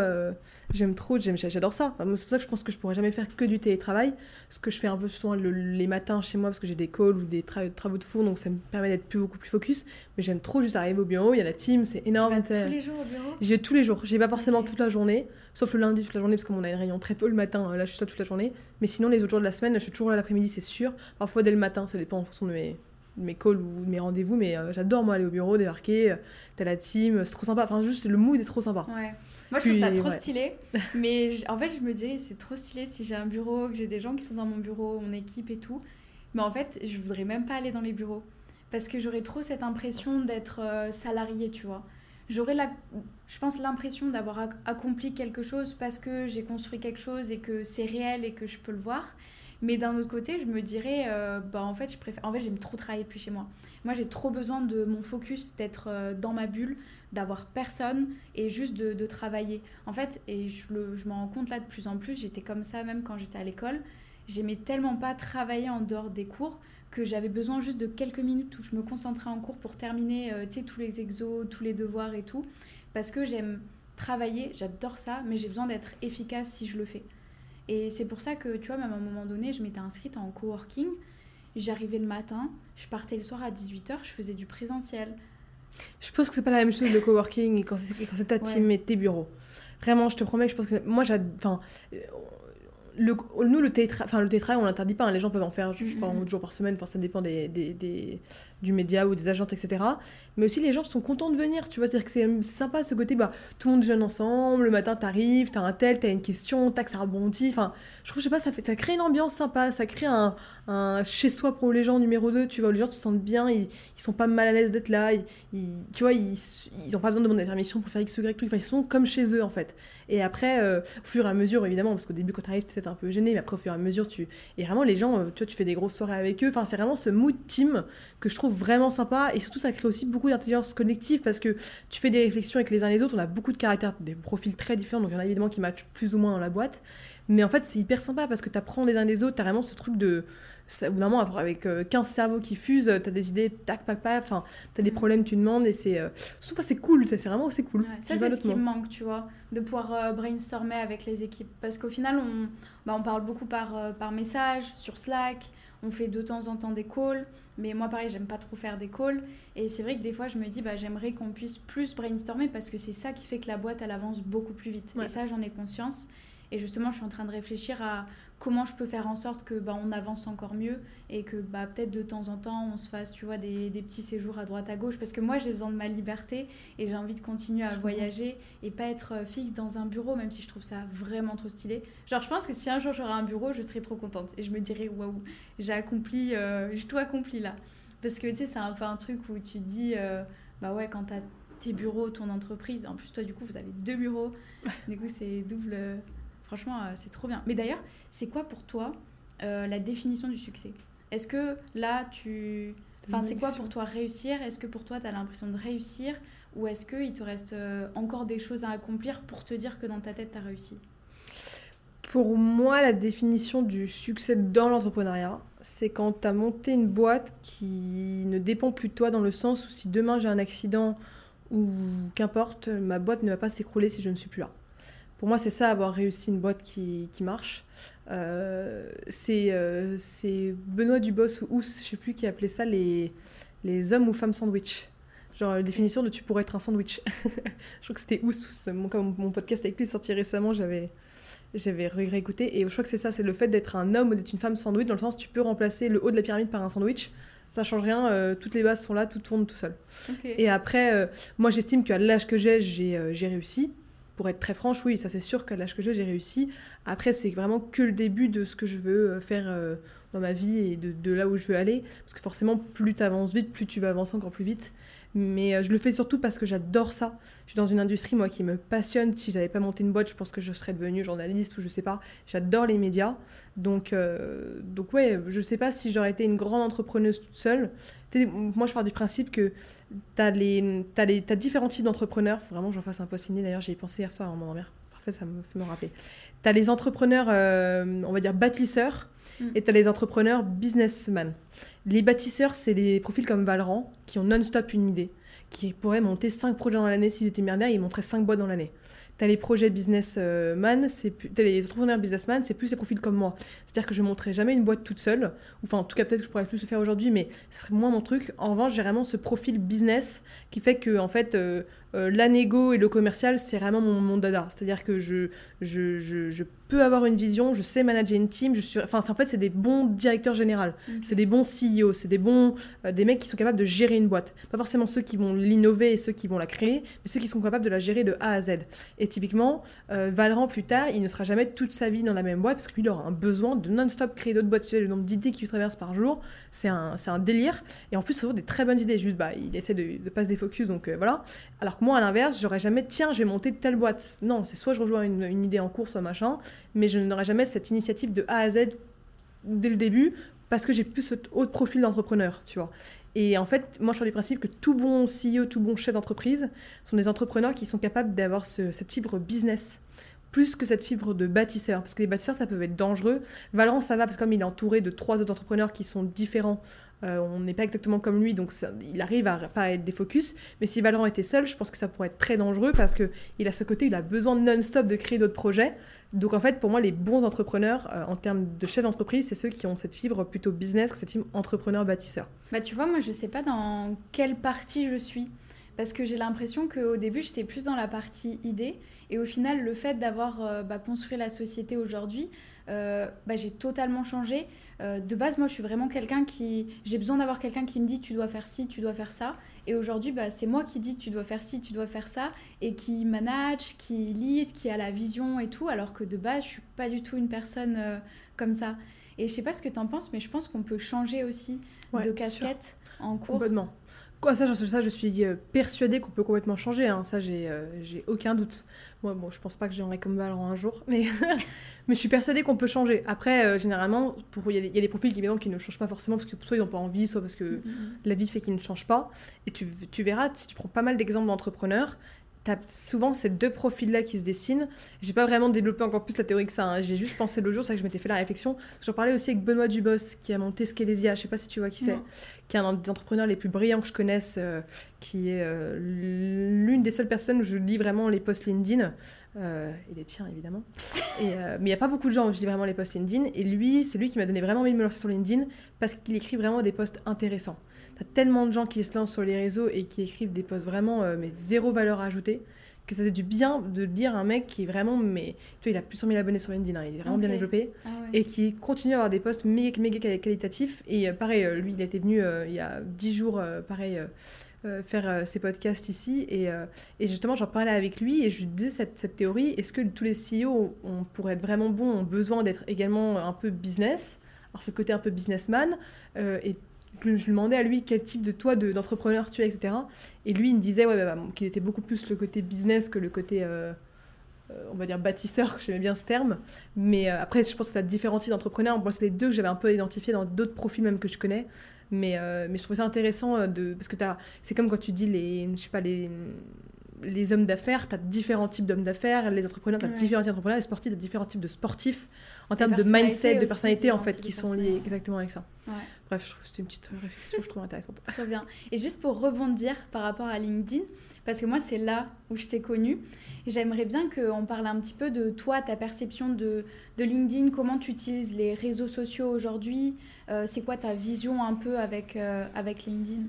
B: j'aime trop, j'adore ça. c'est pour ça que je pense que je pourrais jamais faire que du télétravail, ce que je fais un peu souvent les matins chez moi parce que j'ai des calls ou des travaux de fond, donc ça me permet d'être plus, beaucoup plus focus. Mais j'aime trop juste arriver au bureau, il y a la team, c'est énorme.
A: Tu vas tous les jours au bureau?
B: J'ai tous les jours. J'ai pas forcément toute la journée, sauf le lundi toute la journée parce qu'on a une réunion très tôt le matin. Là, je suis là toute la journée. Mais sinon, les autres jours de la semaine, je suis toujours là l'après-midi, c'est sûr. Parfois dès le matin, ça dépend en fonction de mes, mes calls ou de mes rendez-vous. Mais euh, j'adore moi aller au bureau, débarquer. Euh, t'as la team, c'est trop sympa. Enfin, juste le mood est trop sympa.
A: Ouais. Moi, je trouve ça trop stylé. [LAUGHS] Mais en fait, je me dis, c'est trop stylé si j'ai un bureau, que j'ai des gens qui sont dans mon bureau, mon équipe et tout. Mais en fait, je voudrais même pas aller dans les bureaux. Parce que j'aurais trop cette impression d'être euh, salarié, tu vois j'aurais, la, je pense, l'impression d'avoir accompli quelque chose parce que j'ai construit quelque chose et que c'est réel et que je peux le voir. Mais d'un autre côté, je me dirais, euh, bah en fait, je préfère. En fait, j'aime trop travailler plus chez moi. Moi, j'ai trop besoin de mon focus, d'être euh, dans ma bulle, d'avoir personne et juste de, travailler. En fait, et je, le, je m'en rends compte là de plus en plus, j'étais comme ça même quand j'étais à l'école. J'aimais tellement pas travailler en dehors des cours que j'avais besoin juste de quelques minutes où je me concentrais en cours pour terminer euh, tous les exos, tous les devoirs et tout. Parce que j'aime travailler, j'adore ça, mais j'ai besoin d'être efficace si je le fais. Et c'est pour ça que, tu vois, même à un moment donné, je m'étais inscrite en coworking. J'arrivais le matin, je partais le soir à 18h, je faisais du présentiel.
B: Je pense que c'est pas la même chose le coworking quand c'est ta team et tes bureaux. Vraiment, je te promets, je pense que moi, enfin, le, nous, le télétravail, enfin, le télétravail, on l'interdit pas. Hein. les gens peuvent en faire, je, crois, un jour par semaine. Enfin, ça dépend des, des, des, du média ou des agentes, etc. Mais aussi, les gens sont contents de venir, tu vois. C'est-à-dire que c'est sympa ce côté, bah, tout le monde jeûne ensemble, le matin, t'arrives, t'as un tel, t'as une question, tac, ça rebondit. Enfin, je trouve, je sais pas, ça, fait, ça crée une ambiance sympa, ça crée un, un chez-soi pour les gens numéro 2, tu vois, où les gens se sentent bien, ils, ils sont pas mal à l'aise d'être là, ils, tu vois, ils, ils ont pas besoin de demander la permission pour faire X, Y, tout. Enfin, ils sont comme chez eux, en fait. Et après, euh, au fur et à mesure, évidemment, parce qu'au début, quand t'arrives, t'es un peu gêné, mais après, au fur et à mesure, tu. Et vraiment, les gens, euh, tu tu fais des grosses soirées avec eux. Enfin, c'est vraiment ce mood team que je trouve vraiment sympa. Et surtout, ça crée aussi beaucoup d'intelligence collective parce que tu fais des réflexions avec les uns les autres. On a beaucoup de caractères, des profils très différents, donc il y en a évidemment qui matchent plus ou moins dans la boîte. Mais en fait, c'est hyper sympa parce que tu apprends les uns des autres. Tu as vraiment ce truc de. Au bout d'un moment, avec 15 euh, cerveaux qui fusent, tu as des idées, tac, tac, tac. Enfin, tu as des problèmes, tu demandes. Et c'est. Euh... Surtout, c'est cool. C'est vraiment c'est cool.
A: ça, c'est ce qui me manque, tu vois, de pouvoir euh, brainstormer avec les équipes. Parce qu'au final, on, bah, on parle beaucoup par, euh, par message, sur Slack. On fait de temps en temps des calls. Mais moi, pareil, j'aime pas trop faire des calls. Et c'est vrai que des fois, je me dis, bah, j'aimerais qu'on puisse plus brainstormer parce que c'est ça qui fait que la boîte, elle avance beaucoup plus vite. Et ça, j'en ai conscience. Et justement, je suis en train de réfléchir à comment je peux faire en sorte que bah, on avance encore mieux et que bah, peut-être de temps en temps on se fasse tu vois des, des, petits séjours à droite à gauche. Parce que moi j'ai besoin de ma liberté et j'ai envie de continuer à voyager et pas être euh, fixe dans un bureau même si je trouve ça vraiment trop stylé. Genre je pense que si un jour j'aurai un bureau je serai trop contente et je me dirais waouh j'ai accompli euh, j'ai tout accompli là. Parce que tu sais c'est un peu un truc où tu dis euh, bah ouais quand t'as tes bureaux ton entreprise en plus toi du coup vous avez deux bureaux. [LAUGHS] Du coup c'est double Franchement, euh, c'est trop bien. Mais d'ailleurs, c'est quoi pour toi euh, la définition du succès? Est-ce que là, tu... Enfin, c'est quoi pour toi réussir? Est-ce que pour toi, tu as l'impression de réussir? Ou est-ce qu'il te reste euh, encore des choses à accomplir pour te dire que dans ta tête, tu as réussi?
B: Pour moi, la définition du succès dans l'entrepreneuriat, c'est quand tu as monté une boîte qui ne dépend plus de toi dans le sens où si demain j'ai un accident ou qu'importe, ma boîte ne va pas s'écrouler si je ne suis plus là. Pour moi, c'est ça, avoir réussi une boîte qui, qui marche. Euh, euh, c'est Benoît Dubos ou Ous, je sais plus, qui appelait ça les, les hommes ou femmes sandwich. Genre la définition de tu pourrais être un sandwich. [LAUGHS] je crois que c'était Ous, mon, mon podcast avec lui sorti récemment, j'avais j'avais réécouté. Et je crois que c'est ça, c'est le fait d'être un homme ou d'être une femme sandwich, dans le sens tu peux remplacer le haut de la pyramide par un sandwich. Ça change rien, euh, toutes les bases sont là, tout tourne tout seul. Et après, moi j'estime qu'à l'âge que j'ai, j'ai réussi pour être très franche, oui, ça c'est sûr qu'à l'âge que j'ai, j'ai réussi. Après, c'est vraiment que le début de ce que je veux euh, faire euh, dans ma vie et de, là où je veux aller. Parce que forcément, plus tu avances vite, plus tu vas avancer encore plus vite. Mais euh, je le fais surtout parce que j'adore ça. Je suis dans une industrie, moi, qui me passionne. Si j'avais pas monté une boîte, je pense que je serais devenue journaliste ou je sais pas. J'adore les médias. Donc, euh, donc ouais, je sais pas si j'aurais été une grande entrepreneuse toute seule. moi, je pars du principe que tu as, les, as, les, as différents types d'entrepreneurs. faut vraiment que j'en fasse un post D'ailleurs, j'y ai pensé hier soir mon mère. Parfait, ça me fait me rappeler. Tu as les entrepreneurs, euh, on va dire, bâtisseurs. Mm. Et tu as les entrepreneurs businessmen. Les bâtisseurs, c'est les profils comme Valran qui ont non-stop une idée, qui pourraient monter 5 projets dans l'année s'ils étaient milliardaires, ils montraient 5 boîtes dans l'année. T'as les projets businessman, c'est les entrepreneurs businessman, c'est plus les profils comme moi. C'est-à-dire que je ne montrerai jamais une boîte toute seule. Enfin, en tout cas, peut-être que je pourrais plus le faire aujourd'hui, mais ce serait moins mon truc. En revanche, j'ai vraiment ce profil business qui fait que, en fait, euh, euh, la négo et le commercial, c'est vraiment mon, mon dada. C'est-à-dire que je, je, je, je, peux avoir une vision, je sais manager une team. Je suis, enfin, en fait, c'est des bons directeurs généraux, c'est des bons CEO, c'est des bons, euh, des mecs qui sont capables de gérer une boîte. Pas forcément ceux qui vont l'innover et ceux qui vont la créer, mais ceux qui sont capables de la gérer de A à Z. Et typiquement, euh, Valran plus tard, il ne sera jamais toute sa vie dans la même boîte parce qu'il aura un besoin de non-stop créer d'autres boîtes. Le nombre d'idées qui lui traversent par jour, c'est un, un délire. Et en plus, c'est des très bonnes idées. Juste, bah, il essaie de, de pas se défocus, donc voilà. Alors moi, à l'inverse, j'aurais jamais, tiens, je vais monter telle boîte. Non, c'est soit je rejoins une, idée en cours, soit machin, mais je n'aurais jamais cette initiative de A à Z dès le début parce que j'ai plus ce haut profil d'entrepreneur, tu vois. Et en fait, moi, je pars du principe que tout bon CEO, tout bon chef d'entreprise sont des entrepreneurs qui sont capables d'avoir cette fibre business plus que cette fibre de bâtisseur. Parce que les bâtisseurs, ça peut être dangereux. Valorant, ça va parce que comme il est entouré de trois autres entrepreneurs qui sont différents euh, on n'est pas exactement comme lui, donc il arrive à pas être des focus. Mais si Valorant était seul, je pense que ça pourrait être très dangereux parce qu'il a ce côté, il a besoin non-stop de créer d'autres projets. Donc en fait, pour moi, les bons entrepreneurs euh, en termes de chef d'entreprise, c'est ceux qui ont cette fibre plutôt business que cette fibre entrepreneur-bâtisseur.
A: Bah tu vois, moi je sais pas dans quelle partie je suis. Parce que j'ai l'impression qu'au début, j'étais plus dans la partie idée. Et au final, le fait d'avoir euh, bah, construit la société aujourd'hui, bah, j'ai totalement changé. Euh, de base, moi, je suis vraiment quelqu'un qui. J'ai besoin d'avoir quelqu'un qui me dit tu dois faire ci, tu dois faire ça. Et aujourd'hui, bah, c'est moi qui dis tu dois faire ci, tu dois faire ça. Et qui manage, qui lead, qui a la vision et tout. Alors que de base, je suis pas du tout une personne euh, comme ça. Et je sais pas ce que tu en penses, mais je pense qu'on peut changer aussi de casquette en cours.
B: Complètement. Quoi, ça, ça, je suis euh, persuadée qu'on peut complètement changer. Hein. Ça, j'ai j'ai aucun doute. Moi, bon, je pense pas que j'aurai comme Valorant un jour, mais [LAUGHS] Mais je suis persuadée qu'on peut changer. Après, euh, généralement, il y, a des profils qui, qui ne changent pas forcément parce que soit ils n'ont pas envie, soit parce que mm-hmm. la vie fait qu'ils ne changent pas. Et tu, tu verras, si tu prends pas mal d'exemples d'entrepreneurs, tu as souvent ces deux profils-là qui se dessinent. J'ai pas vraiment développé encore plus la théorie que ça. Hein. J'ai juste pensé le jour, c'est que je m'étais fait la réflexion. J'en parlais aussi avec Benoît Dubos, qui a monté Skelesia, je sais pas si tu vois qui c'est, qui est un des entrepreneurs les plus brillants que je connaisse, euh, qui est euh, l'une des seules personnes où je lis vraiment les posts LinkedIn. Euh, et les tiens évidemment. [LAUGHS] Et, euh, mais il n'y a pas beaucoup de gens où je lis vraiment les posts LinkedIn. Et lui, c'est lui qui m'a donné vraiment envie de me lancer sur LinkedIn parce qu'il écrit vraiment des posts intéressants. Tu as tellement de gens qui se lancent sur les réseaux et qui écrivent des posts vraiment, euh, mais zéro valeur ajoutée, que ça fait du bien de lire un mec qui est vraiment, mais tu vois, il a plus de 100 000 abonnés sur LinkedIn, hein, il est vraiment bien développé, ah et qui continue à avoir des posts méga, méga qualitatifs. Et pareil, lui, il était venu il y a 10 jours, pareil euh, faire ses euh, podcasts ici. Et, euh, et justement, j'en parlais avec lui et je lui disais cette, cette théorie est-ce que tous les CEO, on, pour être vraiment bons, ont besoin d'être également un peu business? Alors, ce côté un peu businessman. et je lui demandais à lui quel type de toi d'entrepreneur tu es, etc. Et lui, il me disait ouais, bah, bah, qu'il était beaucoup plus le côté business que le côté. on va dire bâtisseur, que j'aimais bien ce terme. Mais après, je pense que tu as différents types d'entrepreneurs. Moi, c'est les deux que j'avais un peu identifiés dans d'autres profils même que je connais. Mais, euh, mais je trouve ça intéressant euh, de, parce que c'est comme quand tu dis les, je sais pas, les, les hommes d'affaires, tu as différents types d'hommes d'affaires, les entrepreneurs, tu as différents types d'entrepreneurs, les sportifs, tu as différents types de sportifs en termes de mindset, de personnalité en fait, qui sont liés exactement avec ça. Bref, je trouve que c'était une petite réflexion je trouve intéressante. [LAUGHS]
A: Très bien. Et juste pour rebondir par rapport à LinkedIn, parce que moi c'est là où je t'ai connue, j'aimerais bien qu'on parle un petit peu de toi, ta perception de, de LinkedIn, comment tu utilises les réseaux sociaux aujourd'hui, euh, c'est quoi ta vision un peu avec, euh, avec LinkedIn?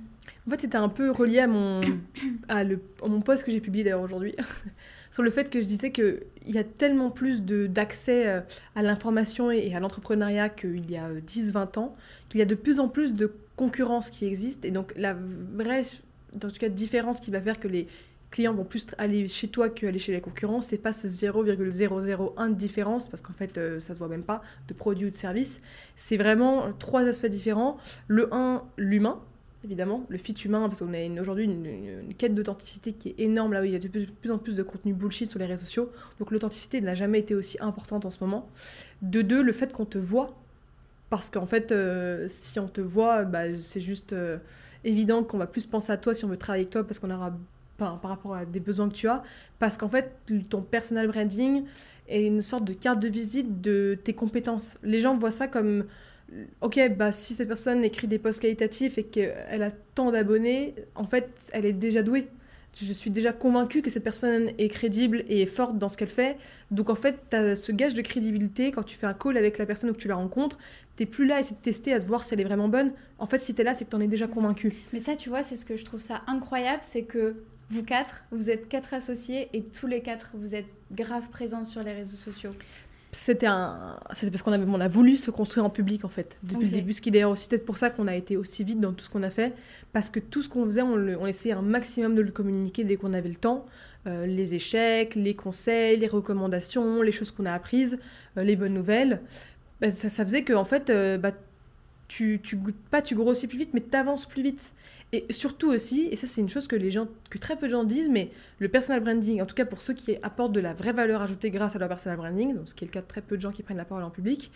B: En fait, c'était un peu relié à mon, [COUGHS] à, le, mon post que j'ai publié d'ailleurs aujourd'hui, [LAUGHS] sur le fait que je disais qu'il y a tellement plus d'accès euh, à l'information et à l'entrepreneuriat qu'il y a 10-20 ans, qu'il y a de plus en plus de concurrence qui existe. Et donc, la vraie, tout cas, différence qui va faire que les clients vont plus aller chez toi qu'aller chez les concurrents. C'est pas ce 0,001 de différence, parce qu'en fait, euh, ça se voit même pas, de produit ou de service. C'est vraiment trois aspects différents. Le 1, l'humain, évidemment, le fit humain, parce qu'on a aujourd'hui une, quête d'authenticité qui est énorme, là où il y a de plus, en plus de contenu bullshit sur les réseaux sociaux. Donc l'authenticité n'a jamais été aussi importante en ce moment. De deux, le fait qu'on te voit, parce qu'en fait, euh, si on te voit, bah, c'est juste euh, évident qu'on va plus penser à toi si on veut travailler avec toi, parce qu'on aura par, par rapport à des besoins que tu as, parce qu'en fait, ton personal branding est une sorte de carte de visite de tes compétences. Les gens voient ça comme ok, bah, si cette personne écrit des posts qualitatifs et qu'elle a tant d'abonnés, en fait, elle est déjà douée. Je suis déjà convaincue que cette personne est crédible et est forte dans ce qu'elle fait. Donc en fait, tu as ce gage de crédibilité quand tu fais un call avec la personne ou que tu la rencontres. Tu plus là à essayer de tester, à voir si elle est vraiment bonne. En fait, si tu es là, c'est que tu en es déjà convaincu.
A: Mais ça, tu vois, c'est ce que je trouve ça incroyable, c'est que vous quatre, vous êtes quatre associés et tous les quatre, vous êtes grave présents sur les réseaux sociaux
B: c'était un c'était parce qu'on avait on a voulu se construire en public en fait depuis le début. Ce qui est d'ailleurs aussi peut-être pour ça qu'on a été aussi vite dans tout ce qu'on a fait parce que tout ce qu'on faisait on, le, on, essayait un maximum de le communiquer dès qu'on avait le temps. Euh, les échecs les conseils les recommandations les choses qu'on a apprises euh, les bonnes nouvelles. Bah, ça, ça, faisait que en fait euh, bah, tu, tu pas tu grossis plus vite mais tu avances plus vite et surtout aussi, et ça c'est une chose que, les gens, que très peu de gens disent, mais le personal branding, en tout cas pour ceux qui apportent de la vraie valeur ajoutée grâce à leur personal branding, donc ce qui est le cas de très peu de gens qui prennent la parole en public,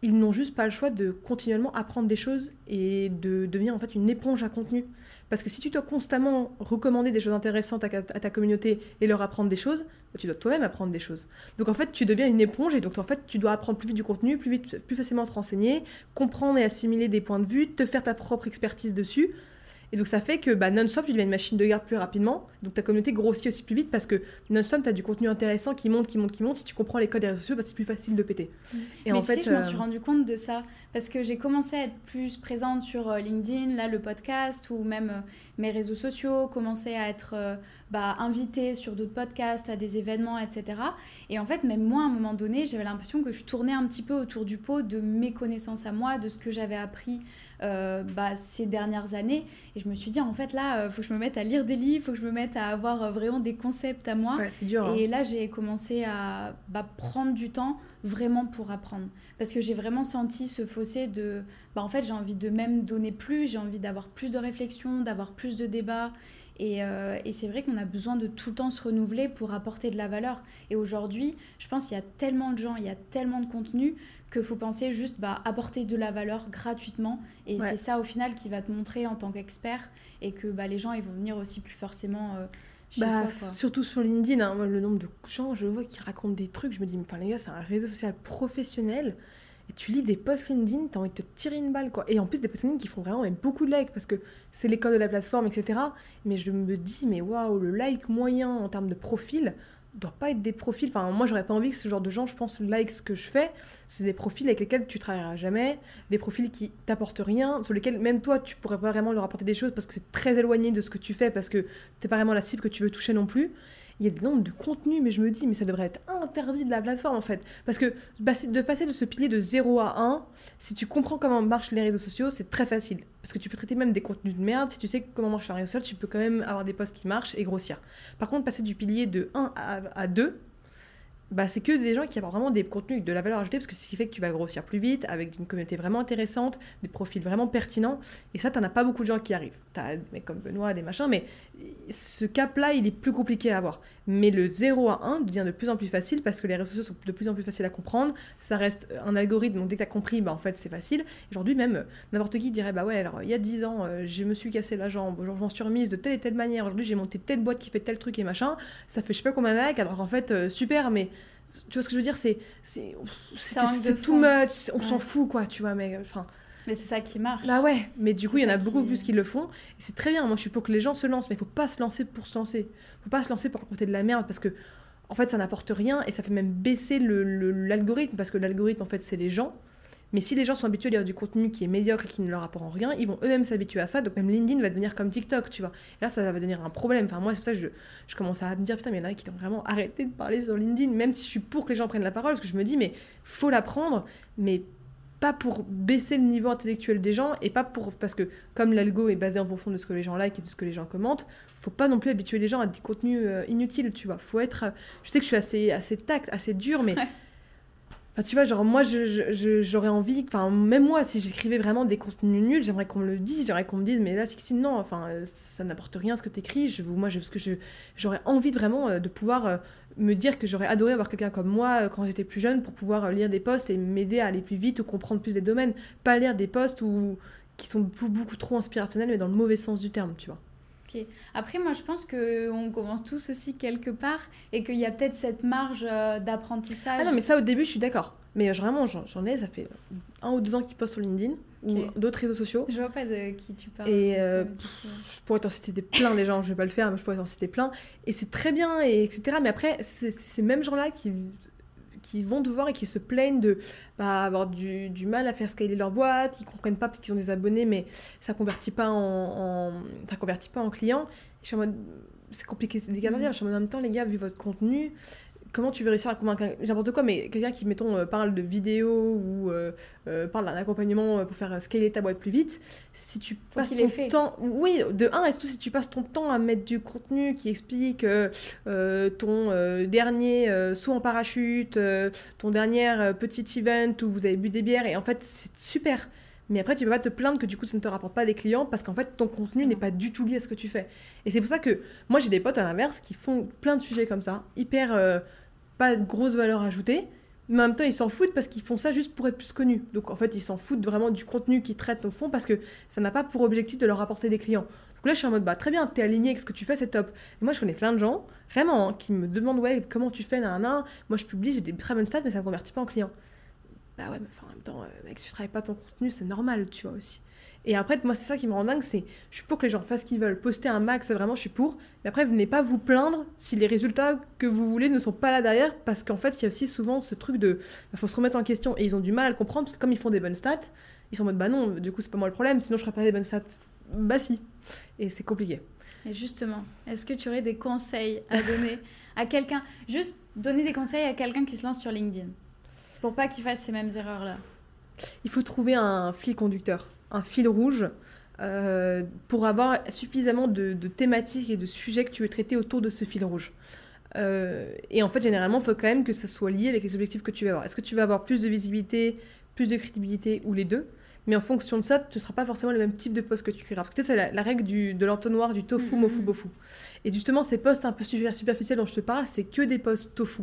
B: ils n'ont juste pas le choix de continuellement apprendre des choses et de devenir en fait une éponge à contenu. Parce que si tu dois constamment recommander des choses intéressantes à, ta communauté et leur apprendre des choses, bah, tu dois toi-même apprendre des choses. Donc en fait, tu deviens une éponge et donc en fait, tu dois apprendre plus vite du contenu, plus vite, plus facilement te renseigner, comprendre et assimiler des points de vue, te faire ta propre expertise dessus et donc ça fait que bah, non-stop, tu deviens une machine de guerre plus rapidement. Donc ta communauté grossit aussi plus vite parce que non-stop, tu as du contenu intéressant qui monte, qui monte, qui monte. Si tu comprends les codes des réseaux sociaux, bah, c'est plus facile de péter.
A: Mm. Et Mais en tu fait, sais, je m'en suis euh, rendu compte de ça parce que j'ai commencé à être plus présente sur euh, LinkedIn, là le podcast ou même euh, mes réseaux sociaux, commencé à être bah, invitée sur d'autres podcasts, à des événements, etc. Et en fait, même moi, à un moment donné, j'avais l'impression que je tournais un petit peu autour du pot de mes connaissances à moi, de ce que j'avais appris euh, bah, ces dernières années. Et je me suis dit, en fait, là, il euh, faut que je me mette à lire des livres, il faut que je me mette à avoir euh, vraiment des concepts à moi.
B: c'est dur. Hein.
A: Et là, j'ai commencé à bah, prendre du temps vraiment pour apprendre. Parce que j'ai vraiment senti ce fossé de, bah, en fait, j'ai envie de même donner plus, j'ai envie d'avoir plus de réflexion, d'avoir plus de débats. Et, et c'est vrai qu'on a besoin de tout le temps se renouveler pour apporter de la valeur. Et aujourd'hui, je pense qu'il y a tellement de gens, il y a tellement de contenu qu'il faut penser juste bah, apporter de la valeur gratuitement. Et c'est ça au final qui va te montrer en tant qu'expert et que bah, les gens ils vont venir aussi plus forcément euh, chez bah, toi.
B: Surtout sur LinkedIn, hein, le nombre de gens, je vois qui racontent des trucs, je me dis, enfin les gars, c'est un réseau social professionnel. Et tu lis des posts LinkedIn, t'as envie de te tirer une balle, quoi. Et en plus, des posts LinkedIn qui font vraiment beaucoup de likes, parce que c'est l'école de la plateforme, etc. Mais je me dis, mais waouh, le like moyen en termes de profil, doit pas être des profils. Enfin, moi, j'aurais pas envie que ce genre de gens, je pense, like ce que je fais. C'est des profils avec lesquels tu travailleras jamais, des profils qui t'apportent rien, sur lesquels même toi, tu pourrais pas vraiment leur apporter des choses parce que c'est très éloigné de ce que tu fais, parce que t'es pas vraiment la cible que tu veux toucher non plus il y a des nombres de contenu, mais je me dis, mais ça devrait être interdit de la plateforme en fait. Parce que de passer de ce pilier de 0 à 1, si tu comprends comment marchent les réseaux sociaux, c'est très facile. Parce que tu peux traiter même des contenus de merde, si tu sais comment marche les réseaux sociaux, tu peux quand même avoir des posts qui marchent et grossir. Par contre, passer du pilier de 1 à, à 2, bah, c'est que des gens qui apportent vraiment des contenus de la valeur ajoutée, parce que c'est ce qui fait que tu vas grossir plus vite, avec une communauté vraiment intéressante, des profils vraiment pertinents. Et ça, t'en as pas beaucoup de gens qui arrivent. T'as des mecs comme Benoît, des machins, mais ce cap-là, il est plus compliqué à avoir. Mais le 0 à 1 devient de plus en plus facile parce que les réseaux sociaux sont de plus en plus faciles à comprendre. Ça reste un algorithme, donc dès que tu as compris, bah, en fait, c'est facile. Aujourd'hui, même, n'importe qui dirait Bah ouais, alors il y a 10 ans, euh, je me suis cassé la jambe, je m'en suis remise de telle et telle manière. Aujourd'hui, j'ai monté telle boîte qui fait tel truc et machin. Ça fait je sais pas combien de likes. Alors en fait, euh, super, mais tu vois ce que je veux dire c'est c'est too much on s'en fout quoi tu vois mais enfin.
A: Mais c'est ça qui marche.
B: Bah ouais mais du coup il y en a beaucoup plus qui le font et c'est très bien moi je suis pour que les gens se lancent mais il faut pas se lancer pour se lancer. Faut pas se lancer pour raconter de la merde parce que en fait ça n'apporte rien et ça fait même baisser l'algorithme parce que l'algorithme en fait c'est les gens mais si les gens sont habitués à lire du contenu qui est médiocre et qui ne leur apporte rien, ils vont eux-mêmes s'habituer à ça. Donc même LinkedIn va devenir comme TikTok, tu vois. Et là, ça va devenir un problème. Enfin, moi, c'est pour ça que je, commence à me dire, putain, mais il y en a qui ont vraiment arrêté de parler sur LinkedIn, même si je suis pour que les gens prennent la parole, parce que je me dis, mais faut l'apprendre, mais pas pour baisser le niveau intellectuel des gens et pas pour parce que comme l'algo est basé en fonction de ce que les gens like et de ce que les gens commentent faut pas non plus habituer les gens à des contenus euh, inutiles tu vois faut être je sais que je suis assez assez tact assez dur mais Enfin, tu vois, genre, moi, j'aurais envie, enfin, même moi, si j'écrivais vraiment des contenus nuls, j'aimerais qu'on me le dise, j'aimerais qu'on me dise, mais là, c'est non, enfin, ça n'apporte rien ce que tu écris. Je, moi, parce que j'aurais envie vraiment euh, de pouvoir euh, me dire que j'aurais adoré avoir quelqu'un comme moi euh, quand j'étais plus jeune pour pouvoir lire des posts et m'aider à aller plus vite ou comprendre plus des domaines. Pas lire des posts où, qui sont beaucoup, beaucoup trop inspirationnels, mais dans le mauvais sens du terme, tu vois.
A: Après, moi, je pense qu'on commence tous aussi quelque part et qu'il y a peut-être cette marge euh, d'apprentissage.
B: Ah non, mais ça, au début, je suis d'accord. Mais vraiment, j'en ai, ça fait un ou deux ans qu'ils postent sur LinkedIn ou d'autres réseaux sociaux.
A: Je vois pas de qui tu parles.
B: Et euh, je pourrais t'en citer des plein des gens, je vais pas le faire, mais je pourrais t'en citer plein. Et c'est très bien, et etc. Mais après, c'est ces mêmes gens-là qui qui vont devoir et qui se plaignent de bah, avoir du, du, mal à faire scaler leur boîte, ils comprennent pas parce qu'ils ont des abonnés, mais ça convertit pas en, en ça convertit pas en clients. Je suis en mode, c'est compliqué, c'est des galères. Mmh. Je suis en même temps, les gars, vu votre contenu, comment tu veux réussir à convaincre n'importe quoi, mais quelqu'un qui, mettons, euh, parle de vidéo ou euh, euh, parle d'un accompagnement pour faire scaler ta boîte plus vite, si tu passes ton temps... Oui, de un, et surtout si tu passes ton temps à mettre du contenu qui explique ton dernier saut en parachute, ton dernier petit event où vous avez bu des bières, et en fait, c'est super. Mais après, tu peux pas te plaindre que du coup, ça ne te rapporte pas des clients parce qu'en fait, ton contenu n'est pas du tout lié à ce que tu fais. Et c'est pour ça que moi, j'ai des potes à l'inverse qui font plein de sujets comme ça, hyper pas de grosse valeur ajoutée, mais en même temps ils s'en foutent parce qu'ils font ça juste pour être plus connus. Donc en fait ils s'en foutent vraiment du contenu qu'ils traitent au fond parce que ça n'a pas pour objectif de leur apporter des clients. Donc là je suis en mode bah très bien, t'es aligné avec ce que tu fais, c'est top. Et moi je connais plein de gens, vraiment, hein, qui me demandent ouais comment tu fais, nan, moi je publie, j'ai des très bonnes stats mais ça ne convertit pas en clients. Bah ouais mais en même temps, euh, mec si tu travailles pas ton contenu c'est normal tu vois aussi. Et après, moi, c'est ça qui me rend dingue, c'est je suis pour que les gens fassent ce qu'ils veulent. Poster un max, vraiment, je suis pour. Mais après, venez pas vous plaindre si les résultats que vous voulez ne sont pas là derrière, parce qu'en fait, il y a aussi souvent ce truc de, il bah, faut se remettre en question. Et ils ont du mal à le comprendre, parce que comme ils font des bonnes stats, ils sont en mode, bah non, du coup, c'est pas moi le problème, sinon je ferais pas des bonnes stats. Bah si. Et c'est compliqué.
A: Et justement, est-ce que tu aurais des conseils à donner [LAUGHS] à quelqu'un? Juste donner des conseils à quelqu'un qui se lance sur LinkedIn, pour pas qu'il fasse ces mêmes erreurs-là.
B: Il faut trouver un fil conducteur un fil rouge euh, pour avoir suffisamment de, thématiques et de sujets que tu veux traiter autour de ce fil rouge. Euh, et en fait, généralement, il faut quand même que ça soit lié avec les objectifs que tu vas avoir. Est-ce que tu vas avoir plus de visibilité, plus de crédibilité ou les deux? Mais en fonction de ça, ce ne sera pas forcément le même type de poste que tu créeras. Parce que c'est la, règle du, de l'entonnoir du tofu, mofu, bofu. Et justement, ces postes un peu superficiels dont je te parle, c'est que des postes tofu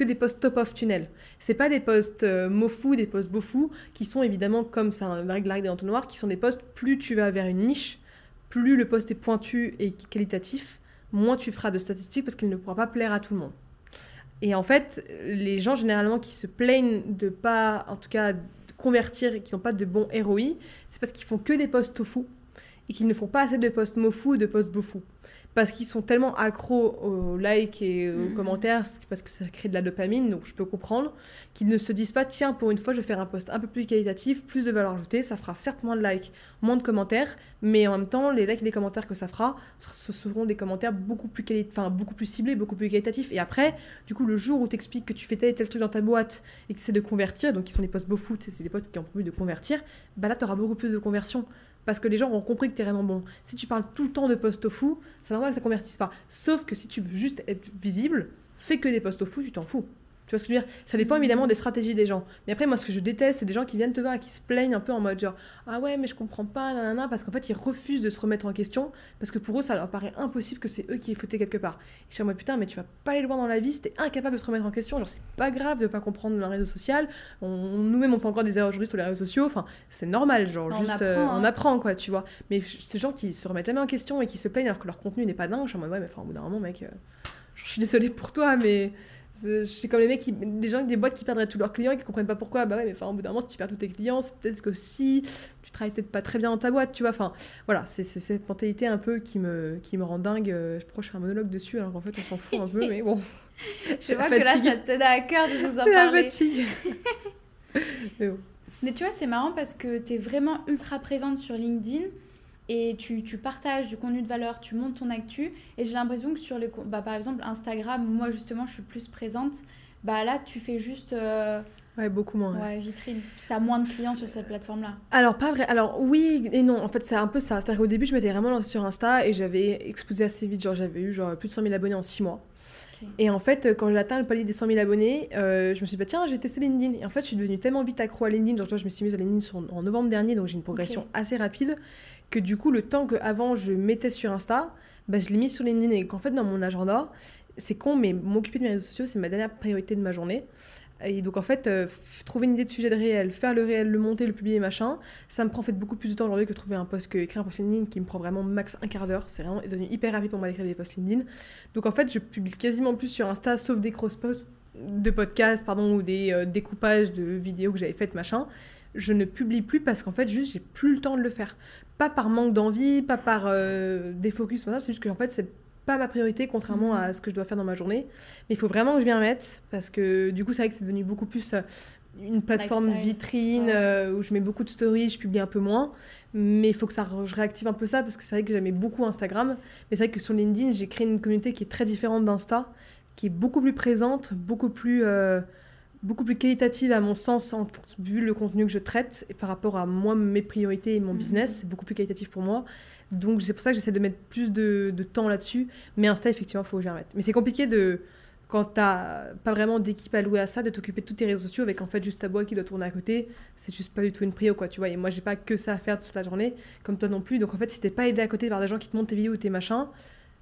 B: que des postes top of tunnel. C'est pas des postes euh, mofu, des postes bofu, qui sont évidemment, comme c'est la règle des entonnoirs, qui sont des postes, plus tu vas vers une niche, plus le poste est pointu et qualitatif, moins tu feras de statistiques parce qu'il ne pourra pas plaire à tout le monde. Et en fait, les gens généralement qui se plaignent de pas, en tout cas, convertir et qui n'ont pas de bons ROI, c'est parce qu'ils font que des postes tofu et qu'ils ne font pas assez de postes mofu ou de postes bofu parce qu'ils sont tellement accros aux likes et aux mhm. commentaires, parce que ça crée de la dopamine, donc je peux comprendre, qu'ils ne se disent pas, tiens, pour une fois, je vais faire un post un peu plus qualitatif, plus de valeur ajoutée, ça fera certes moins de likes, moins de commentaires, mais en même temps, les likes et les commentaires que ça fera, ce seront des commentaires beaucoup plus, enfin, beaucoup plus ciblés, beaucoup plus qualitatifs. Et après, du coup, le jour où tu expliques que tu fais tel et tel truc dans ta boîte et que essaies de convertir, donc qui sont des posts beau foot, c'est des posts qui ont envie de convertir, bah là, tu auras beaucoup plus de conversion parce que les gens ont compris que tu es vraiment bon. Si tu parles tout le temps de post au fou, c'est normal que ça convertisse pas. Sauf que si tu veux juste être visible, fais que des posts au fou, tu t'en fous. Tu vois ce que je veux dire? Ça dépend mm. évidemment des stratégies des gens. Mais après, moi, ce que je déteste, c'est des gens qui viennent te voir et qui se plaignent un peu en mode genre Ah ouais, mais je comprends pas, nanana, parce qu'en fait, ils refusent de se remettre en question, parce que pour eux, ça leur paraît impossible que c'est eux qui aient fauté quelque part. Et je suis en mode Putain, mais tu vas pas aller loin dans la vie si t'es incapable de te remettre en question. Genre, c'est pas grave de pas comprendre un réseau social. On, Nous-mêmes, on fait encore des erreurs aujourd'hui sur les réseaux sociaux. Enfin, c'est normal, genre, juste euh, on hein. apprend, quoi, tu vois. Mais ces gens qui se remettent jamais en question et qui se plaignent alors que leur contenu n'est pas dingue, je suis en mode Ouais, mais enfin, au bout d'un moment, mec, euh, je suis désolée pour toi, mais c'est comme les mecs, qui, des gens, des boîtes qui perdraient tous leurs clients et qui comprennent pas pourquoi. Bah ouais, mais enfin, au bout d'un moment, si tu perds tous tes clients, c'est peut-être que si tu travailles peut-être pas très bien dans ta boîte, tu vois. Enfin, voilà, c'est cette mentalité un peu qui me, qui me rend dingue. Je crois que je fais un monologue dessus, alors qu'en fait, on s'en fout un peu, mais bon. [LAUGHS]
A: je vois que là, ça te tenait à cœur de nous en parler. C'est la fatigue. [LAUGHS] mais bon. Mais tu vois, c'est marrant parce que tu es vraiment ultra présente sur LinkedIn et tu, tu, partages du contenu de valeur, tu montes ton actu. Et j'ai l'impression que sur les. Bah, par exemple, Instagram, moi justement, je suis plus présente. Bah là, tu fais juste. Euh,
B: Ouais, beaucoup moins.
A: Ouais, vitrine. Si as moins de clients sur cette plateforme-là.
B: Alors, pas vrai. Alors, oui et non. En fait, c'est un peu ça. C'est-à-dire qu'au début, je m'étais vraiment lancée sur Insta et j'avais explosé assez vite. Genre, j'avais eu genre plus de 100 000 abonnés en 6 mois. Et en fait, quand j'ai atteint le palier des 100 000 abonnés, euh, je me suis dit, bah, tiens, j'ai testé LinkedIn. Et en fait, je suis devenue tellement vite accro à LinkedIn. Genre, je me suis mise à LinkedIn en novembre dernier, donc j'ai une progression assez rapide. Que du coup, le temps qu'avant je mettais sur Insta, bah, je l'ai mis sur LinkedIn. Et qu'en fait, dans mon agenda, c'est con, mais m'occuper de mes réseaux sociaux, c'est ma dernière priorité de ma journée. Et donc en fait, euh, trouver une idée de sujet de réel, faire le réel, le monter, le publier, machin, ça me prend en fait beaucoup plus de temps aujourd'hui que trouver un post, que écrire un post LinkedIn qui me prend vraiment max un quart d'heure. C'est vraiment devenu hyper rapide pour moi d'écrire des posts LinkedIn. Donc en fait, je publie quasiment plus sur Insta, sauf des cross-posts de podcasts, pardon, ou des euh, découpages de vidéos que j'avais faites, machin. Je ne publie plus parce qu'en fait, juste, j'ai plus le temps de le faire. Pas par manque d'envie, pas par euh, défocus, c'est juste que en fait, c'est pas ma priorité, contrairement à ce que je dois faire dans ma journée. Mais il faut vraiment que je m'y remette, parce que du coup, c'est vrai que c'est devenu beaucoup plus euh, une plateforme vitrine euh, où je mets beaucoup de stories, je publie un peu moins. Mais il faut que ça, je réactive un peu ça, parce que c'est vrai que j'aimais beaucoup Instagram. Mais c'est vrai que sur LinkedIn, j'ai créé une communauté qui est très différente d'Insta, qui est beaucoup plus présente, beaucoup plus... Euh, beaucoup plus qualitative à mon sens, en, vu le contenu que je traite, et par rapport à moi, mes priorités et mon mhm. business, c'est beaucoup plus qualitatif pour moi. Donc c'est pour ça que j'essaie de mettre plus de, temps là-dessus. Mais Insta, effectivement, il faut que remette. Mais c'est compliqué de, quand tu n'as pas vraiment d'équipe allouée à ça, de t'occuper de tous tes réseaux sociaux avec en fait juste ta boîte qui doit tourner à côté. C'est juste pas du tout une prio, quoi, tu vois. Et moi, j'ai pas que ça à faire toute la journée, comme toi non plus. Donc en fait, si t'es pas aidé à côté par des gens qui te montrent tes vidéos ou tes machins,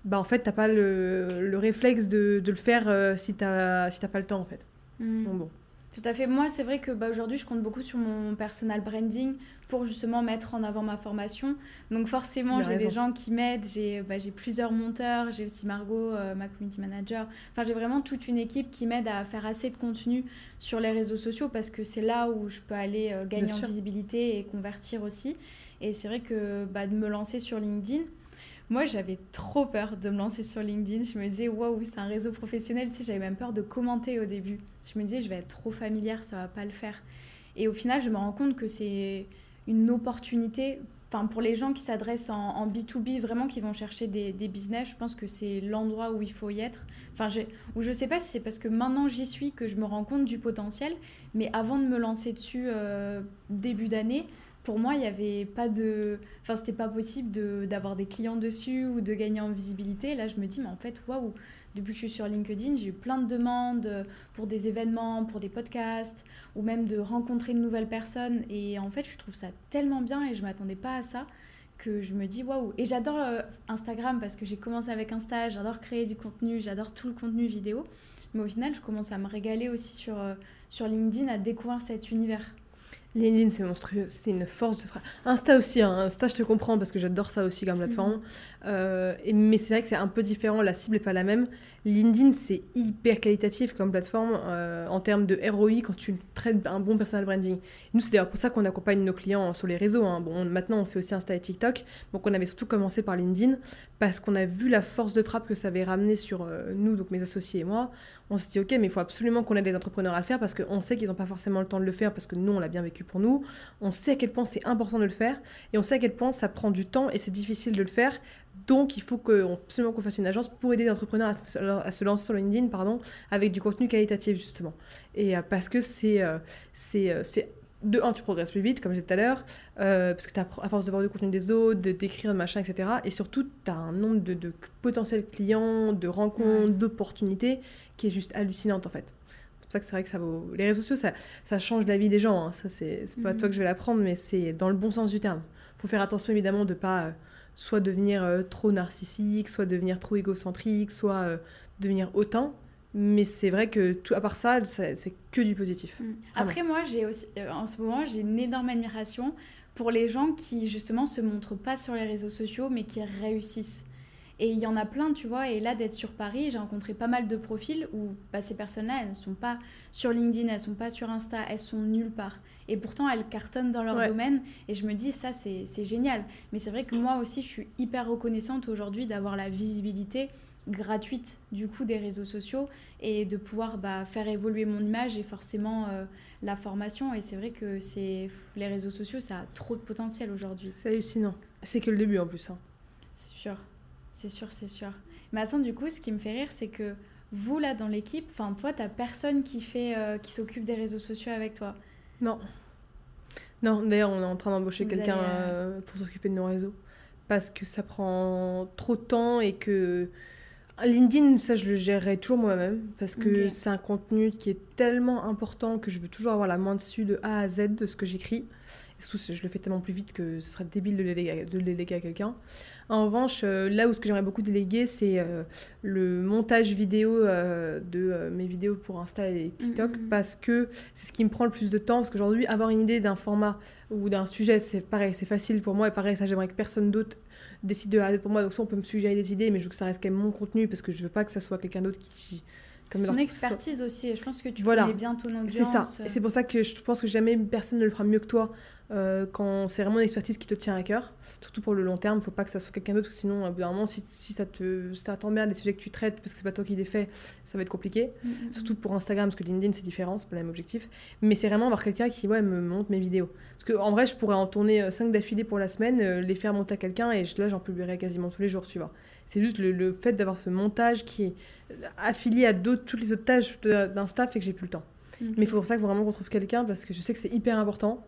B: bah en fait, t'as pas le, réflexe de, le faire euh, si t'as si pas le temps, en fait.
A: Hmm. bon. Tout à fait. Moi, c'est vrai que bah, aujourd'hui, je compte beaucoup sur mon personal branding pour justement mettre en avant ma formation. Donc forcément, j'ai des gens qui m'aident. J'ai bah, plusieurs monteurs. J'ai aussi Margot, euh, ma community manager. Enfin, j'ai vraiment toute une équipe qui m'aide à faire assez de contenu sur les réseaux sociaux parce que c'est là où je peux aller euh, gagner en visibilité et convertir aussi. Et c'est vrai que bah, de me lancer sur LinkedIn, moi, j'avais trop peur de me lancer sur LinkedIn. Je me disais, waouh, c'est un réseau professionnel. Tu sais, j'avais même peur de commenter au début. Je me disais, je vais être trop familière, ça va pas le faire. Et au final, je me rends compte que c'est une opportunité. Enfin, pour les gens qui s'adressent en, B2B, vraiment qui vont chercher des, business, je pense que c'est l'endroit où il faut y être. Enfin, où je sais pas si c'est parce que maintenant j'y suis que je me rends compte du potentiel, mais avant de me lancer dessus euh, début d'année, pour moi, il n'y avait pas de. Enfin, c'était pas possible d'avoir des clients dessus ou de gagner en visibilité. Là, je me dis, mais en fait, waouh, depuis que je suis sur LinkedIn, j'ai eu plein de demandes pour des événements, pour des podcasts, ou même de rencontrer de nouvelles personnes. Et en fait, je trouve ça tellement bien et je m'attendais pas à ça que je me dis waouh. Et j'adore euh, Instagram parce que j'ai commencé avec Insta, j'adore créer du contenu, j'adore tout le contenu vidéo. Mais au final, je commence à me régaler aussi sur, euh, sur LinkedIn, à découvrir cet univers.
B: LinkedIn, c'est monstrueux, c'est une force de frappe. Insta aussi, hein. Insta, je te comprends parce que j'adore ça aussi comme plateforme. Mhm. Euh, mais c'est vrai que c'est un peu différent, la cible n'est pas la même. LinkedIn, c'est hyper qualitatif comme plateforme euh, en termes de ROI quand tu traites un bon personal branding. Nous, c'est d'ailleurs pour ça qu'on accompagne nos clients sur les réseaux. Hein. Bon, maintenant, on fait aussi Insta et TikTok. Donc, on avait surtout commencé par LinkedIn parce qu'on a vu la force de frappe que ça avait ramené sur euh, nous, donc mes associés et moi. On s'est dit, OK, mais il faut absolument qu'on aide les entrepreneurs à le faire parce qu'on sait qu'ils n'ont pas forcément le temps de le faire parce que nous, on l'a bien vécu pour nous. On sait à quel point c'est important de le faire et on sait à quel point ça prend du temps et c'est difficile de le faire donc, il faut que, absolument qu'on fasse une agence pour aider les entrepreneurs à, se lancer sur LinkedIn pardon, avec du contenu qualitatif, justement. Et euh, parce que c'est, euh, euh, c'est, de un, tu progresses plus vite, comme j'ai dit tout à l'heure, parce que tu as, à force de voir du contenu des autres, de d'écrire, machin, etc. Et surtout, tu as un nombre de, potentiels clients, de rencontres, d'opportunités qui est juste hallucinante, en fait. C'est pour ça que c'est vrai que ça vaut. Les réseaux sociaux, ça, ça change la vie des gens. Hein. Ça, c'est, c'est pas à toi mhm. que je vais l'apprendre, mais c'est dans le bon sens du terme. Il faut faire attention, évidemment, de pas soit devenir euh, trop narcissique, soit devenir trop égocentrique, soit euh, devenir hautain. Mais c'est vrai que tout, à part ça, c'est que du positif. Mm.
A: Après, moi, j'ai aussi, euh, en ce moment, j'ai une énorme admiration pour les gens qui, justement, se montrent pas sur les réseaux sociaux, mais qui réussissent. Et il y en a plein, tu vois. Et là, d'être sur Paris, j'ai rencontré pas mal de profils où bah, ces personnes-là, elles ne sont pas sur LinkedIn, elles ne sont pas sur Insta, elles sont nulle part. Et pourtant, elles cartonnent dans leur domaine. Et je me dis, ça, c'est génial. Mais c'est vrai que moi aussi, je suis hyper reconnaissante aujourd'hui d'avoir la visibilité gratuite du coup des réseaux sociaux et de pouvoir bah, faire évoluer mon image et forcément euh, la formation. Et c'est vrai que c'est les réseaux sociaux, ça a trop de potentiel aujourd'hui.
B: C'est hallucinant. C'est que le début en plus. Hein.
A: C'est sûr, c'est sûr, c'est sûr. Mais attends, du coup, ce qui me fait rire, c'est que vous, là, dans l'équipe, enfin, toi, t'as personne qui fait, euh, qui s'occupe des réseaux sociaux avec toi
B: Non. Non, d'ailleurs, on est en train d'embaucher quelqu'un euh, pour s'occuper de nos réseaux. Parce que ça prend trop de temps et que. LinkedIn, ça, je le gérerai toujours moi-même. Parce que c'est un contenu qui est tellement important que je veux toujours avoir la main dessus de A à Z de ce que j'écris. Et surtout, je le fais tellement plus vite que ce serait débile de le déléguer, de le déléguer à quelqu'un. En revanche, euh, là où ce que j'aimerais beaucoup déléguer, c'est euh, le montage vidéo euh, de mes vidéos pour Insta et TikTok, mm, mm, mm. parce que c'est ce qui me prend le plus de temps. Parce qu'aujourd'hui, avoir une idée d'un format ou d'un sujet, c'est pareil, c'est facile pour moi. Et pareil, ça, j'aimerais que personne d'autre décide de pour moi. Donc, ça, on peut me suggérer des idées, mais je veux que ça reste quand même mon contenu, parce que je veux pas que ça soit quelqu'un d'autre qui
A: c'est ton expertise aussi, et je pense que tu voilà. connais bien ton audience.
B: C'est ça, et c'est pour ça que je pense que jamais personne ne le fera mieux que toi euh, quand c'est vraiment une expertise qui te tient à cœur, surtout pour le long terme, il ne faut pas que ça soit quelqu'un d'autre, sinon, au bout d'un moment, si, si ça te ça t'emmerde les sujets que tu traites parce que c'est pas toi qui les fais, ça va être compliqué. Mm, mm, mm. Surtout pour Instagram, parce que LinkedIn c'est différent, c'est pas le même objectif. Mais c'est vraiment avoir quelqu'un qui ouais, me monte mes vidéos. Parce qu'en vrai, je pourrais en tourner 5 euh, d'affilée pour la semaine, euh, les faire monter à quelqu'un et là j'en publierai quasiment tous les jours, tu vois. C'est juste le, le fait d'avoir ce montage qui est affilié à d'autres, toutes les autres tâches d'un staff et que j'ai plus le temps. Mais il faut pour ça que vraiment qu'on trouve quelqu'un parce que je sais que c'est hyper important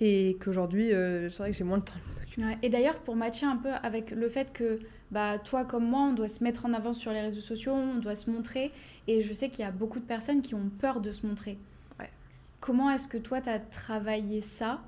B: et qu'aujourd'hui, euh, c'est vrai que j'ai moins de temps.
A: et d'ailleurs, pour matcher un peu avec le fait que bah, toi comme moi, on doit se mettre en avant sur les réseaux sociaux, on doit se montrer, et je sais qu'il y a beaucoup de personnes qui ont peur de se montrer. Comment est-ce que toi, tu as travaillé ça?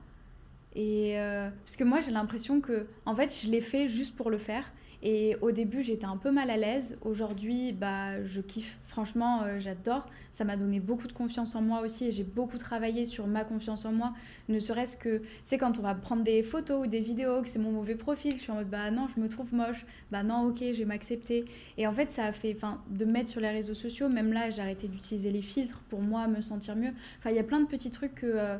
A: Et euh, Parce que moi, j'ai l'impression que, en fait, je l'ai fait juste pour le faire. Et au début, j'étais un peu mal à l'aise. Aujourd'hui, bah, je kiffe. Franchement, euh, j'adore. Ça m'a donné beaucoup de confiance en moi aussi et j'ai beaucoup travaillé sur ma confiance en moi. Ne serait-ce que, tu sais, quand on va prendre des photos ou des vidéos, que c'est mon mauvais profil, je suis en mode, bah non, je me trouve moche. Bah non, ok, je vais m'accepter. Et en fait, ça a fait, enfin, de mettre sur les réseaux sociaux, même là, j'ai arrêté d'utiliser les filtres pour moi me sentir mieux. Enfin, il y a plein de petits trucs que. Euh,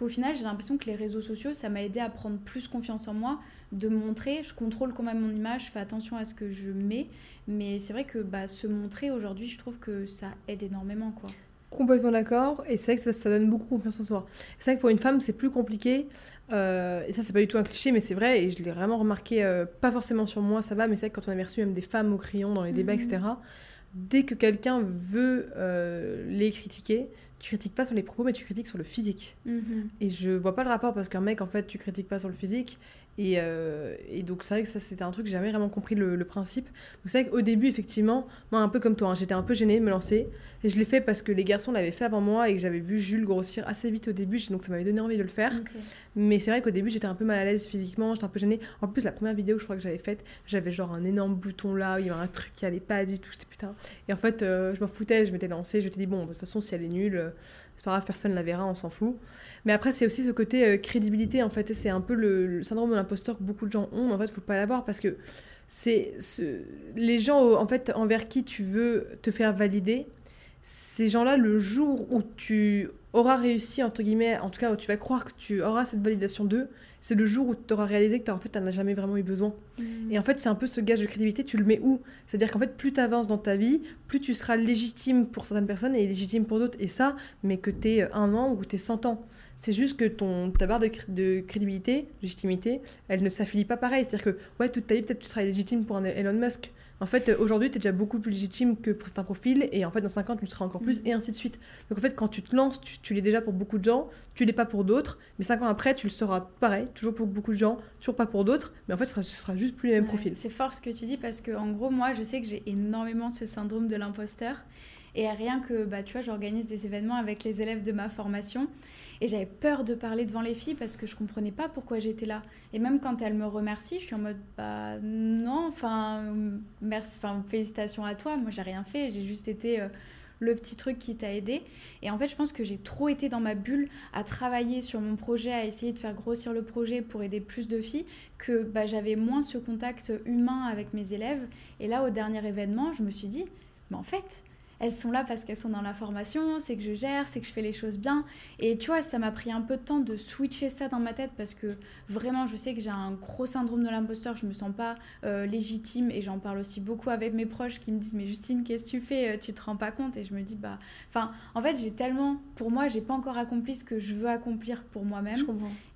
A: qu'au final, j'ai l'impression que les réseaux sociaux, ça m'a aidé à prendre plus confiance en moi, de montrer. Je contrôle quand même mon image, je fais attention à ce que je mets. Mais c'est vrai que bah, se montrer aujourd'hui, je trouve que ça aide énormément. quoi.
B: Complètement d'accord. Et c'est vrai que ça, donne beaucoup confiance en soi. C'est vrai que pour une femme, c'est plus compliqué. Euh, et ça, c'est pas du tout un cliché, mais c'est vrai. Et je l'ai vraiment remarqué, euh, pas forcément sur moi, ça va, mais c'est vrai que quand on avait reçu même des femmes au crayon dans les débats, mhm. etc., dès que quelqu'un veut euh, les critiquer, tu critiques pas sur les propos, mais tu critiques sur le physique. Mhm. Et je vois pas le rapport parce qu'un mec, en fait, tu critiques pas sur le physique. Et, euh, et donc, c'est vrai que ça, c'était un truc que j'avais vraiment compris le, principe. Donc, c'est vrai qu'au début, effectivement, moi, un peu comme toi, hein, j'étais un peu gênée de me lancer. Et je l'ai fait parce que les garçons l'avaient fait avant moi et que j'avais vu Jules grossir assez vite au début, donc ça m'avait donné envie de le faire. Mais c'est vrai qu'au début, j'étais un peu mal à l'aise physiquement, j'étais un peu gênée. En plus, la première vidéo que je crois que j'avais faite, j'avais genre un énorme bouton là, il y avait un truc qui allait pas du tout, j'étais putain. Et en fait, euh, je m'en foutais, je m'étais lancée, je m'étais dit, bon, de toute façon, si elle est nulle, euh, c'est pas grave, personne la verra, on s'en fout. Mais après, c'est aussi ce côté euh, crédibilité, en fait, c'est un peu le, syndrome de l'imposteur que beaucoup de gens ont, mais en fait, faut pas l'avoir parce que c'est ce... les gens en fait envers qui tu veux te faire valider ces gens-là, le jour où tu auras réussi, entre guillemets, en tout cas où tu vas croire que tu auras cette validation d'eux, c'est le jour où tu auras réalisé que en fait, tu n'en as jamais vraiment eu besoin. Mmh. Et en fait, c'est un peu ce gage de crédibilité, tu le mets où? C'est-à-dire qu'en fait, plus tu avances dans ta vie, plus tu seras légitime pour certaines personnes et légitime pour d'autres. Et ça, mais que tu es un an ou que tu es 100 ans. C'est juste que ton, ta barre de, de crédibilité, légitimité, elle ne s'affilie pas pareil. C'est-à-dire que, ouais, toute ta vie, peut-être tu seras légitime pour un Elon Musk. En fait, aujourd'hui, tu es déjà beaucoup plus légitime que pour certains profils, et en fait, dans 5 ans, tu le seras encore plus, mm. et ainsi de suite. Donc, en fait, quand tu te lances, tu, l'es déjà pour beaucoup de gens, tu l'es pas pour d'autres, mais 5 ans après, tu le seras pareil, toujours pour beaucoup de gens, toujours pas pour d'autres, mais en fait, ce sera, ce sera juste plus les mêmes profils.
A: C'est fort ce que tu dis, parce que, en gros, moi, je sais que j'ai énormément ce syndrome de l'imposteur, et rien que, bah, tu vois, j'organise des événements avec les élèves de ma formation, et j'avais peur de parler devant les filles parce que je comprenais pas pourquoi j'étais là. Et même quand elles me remercient, je suis en mode bah non, enfin merci, enfin félicitations à toi. Moi j'ai rien fait, j'ai juste été euh, le petit truc qui t'a aidé. Et en fait, je pense que j'ai trop été dans ma bulle à travailler sur mon projet, à essayer de faire grossir le projet pour aider plus de filles, que bah, j'avais moins ce contact humain avec mes élèves. Et là, au dernier événement, je me suis dit, mais en fait, elles sont là parce qu'elles sont dans la formation, c'est que je gère, c'est que je fais les choses bien. Et tu vois, ça m'a pris un peu de temps de switcher ça dans ma tête parce que vraiment, je sais que j'ai un gros syndrome de l'imposteur, je me sens pas euh, légitime et j'en parle aussi beaucoup avec mes proches qui me disent Mais Justine, qu'est-ce que tu fais euh, Tu te rends pas compte? Et je me dis Bah, enfin, en fait, j'ai tellement, pour moi, j'ai pas encore accompli ce que je veux accomplir pour moi-même.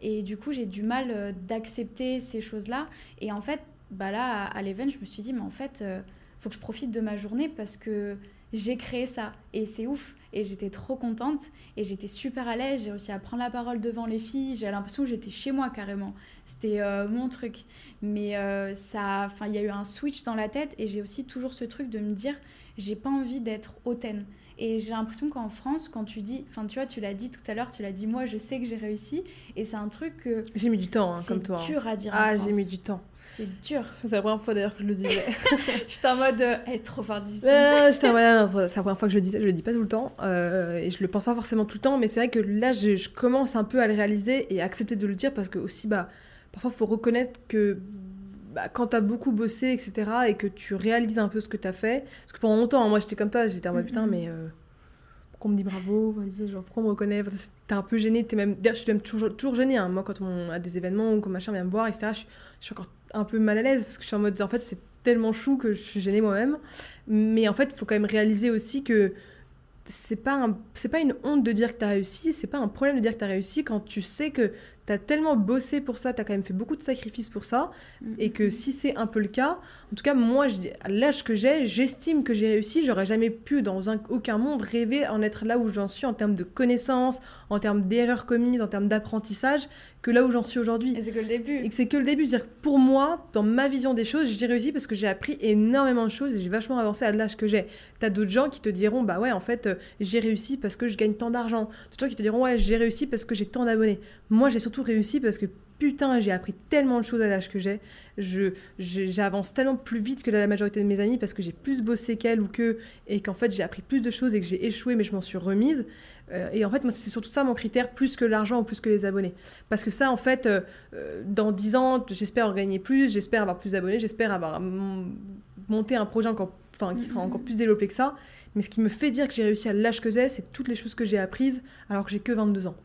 A: Et du coup, j'ai du mal euh, d'accepter ces choses-là. Et en fait, bah là, à, l'event, je me suis dit Mais en fait, faut que je profite de ma journée parce que j'ai créé ça. Et c'est ouf. Et j'étais trop contente. Et j'étais super à l'aise. J'ai réussi à prendre la parole devant les filles. J'ai l'impression que j'étais chez moi carrément. C'était euh, mon truc. Mais euh, ça, enfin, il y a eu un switch dans la tête. Et j'ai aussi toujours ce truc de me dire, j'ai pas envie d'être hautaine. Et j'ai l'impression qu'en France, quand tu dis, enfin tu vois, tu l'as dit tout à l'heure, tu l'as dit moi, je sais que j'ai réussi. Et c'est un truc que.
B: J'ai mis du temps, hein, comme toi.
A: C'est dur à dire.
B: Ah, j'ai mis du temps.
A: C'est dur.
B: C'est la première fois d'ailleurs que je le disais. [LAUGHS]
A: j'étais en mode, euh, être trop fort d'ici.
B: j'étais en mode, c'est la première fois que je le disais, je le dis pas tout le temps. Euh, et je le pense pas forcément tout le temps, mais c'est vrai que là, je, je, commence un peu à le réaliser et à accepter de le dire parce que aussi, bah, parfois, il faut reconnaître que bah, quand tu as beaucoup bossé, etc., et que tu réalises un peu ce que tu as fait. Parce que pendant longtemps, hein, moi j'étais comme toi, j'étais en mode putain, mais euh, pourquoi on me dit bravo genre, Pourquoi on me reconnaît T'es un peu gêné, es même... je suis même toujours, toujours gênée. Hein. Moi, quand on a des événements ou quand machin vient me voir, etc., je, je, suis encore un peu mal à l'aise parce que je suis en mode en fait, c'est tellement chou que je suis gênée moi-même. Mais en fait, il faut quand même réaliser aussi que c'est pas c'est pas une honte de dire que tu as réussi, c'est pas un problème de dire que tu as réussi quand tu sais que t'as tellement bossé pour ça, t'as quand même fait beaucoup de sacrifices pour ça, mm, et que mm, si c'est un peu le cas, en tout cas, moi, je, à l'âge que j'ai, j'estime que j'ai réussi. J'aurais jamais pu, dans aucun monde, rêver en être là où j'en suis en termes de connaissances, en termes d'erreurs commises, en termes d'apprentissage, que là où j'en suis aujourd'hui.
A: Et c'est que le début.
B: Et que c'est que le début. C'est-à-dire que pour moi, dans ma vision des choses, j'ai réussi parce que j'ai appris énormément de choses et j'ai vachement avancé à l'âge que j'ai. T'as d'autres gens qui te diront, bah ouais, en fait, euh, j'ai réussi parce que je gagne tant d'argent. D'autres gens qui te diront, ouais, j'ai réussi parce que j'ai tant d'abonnés. Moi, j'ai surtout réussi parce que putain, j'ai appris tellement de choses à l'âge que j'ai. Je, j'avance tellement plus vite que la majorité de mes amis parce que j'ai plus bossé qu'elle ou que, et qu'en fait, j'ai appris plus de choses et que j'ai échoué, mais je m'en suis remise. Euh, et en fait, moi, c'est surtout ça mon critère, plus que l'argent ou plus que les abonnés. Parce que ça, en fait, euh, euh, dans 10 ans, j'espère en gagner plus, j'espère avoir plus d'abonnés, j'espère avoir monté un projet encore, enfin, qui sera encore plus développé que ça. Mais ce qui me fait dire que j'ai réussi à l'âge que j'ai, c'est toutes les choses que j'ai apprises alors que j'ai que 22 ans.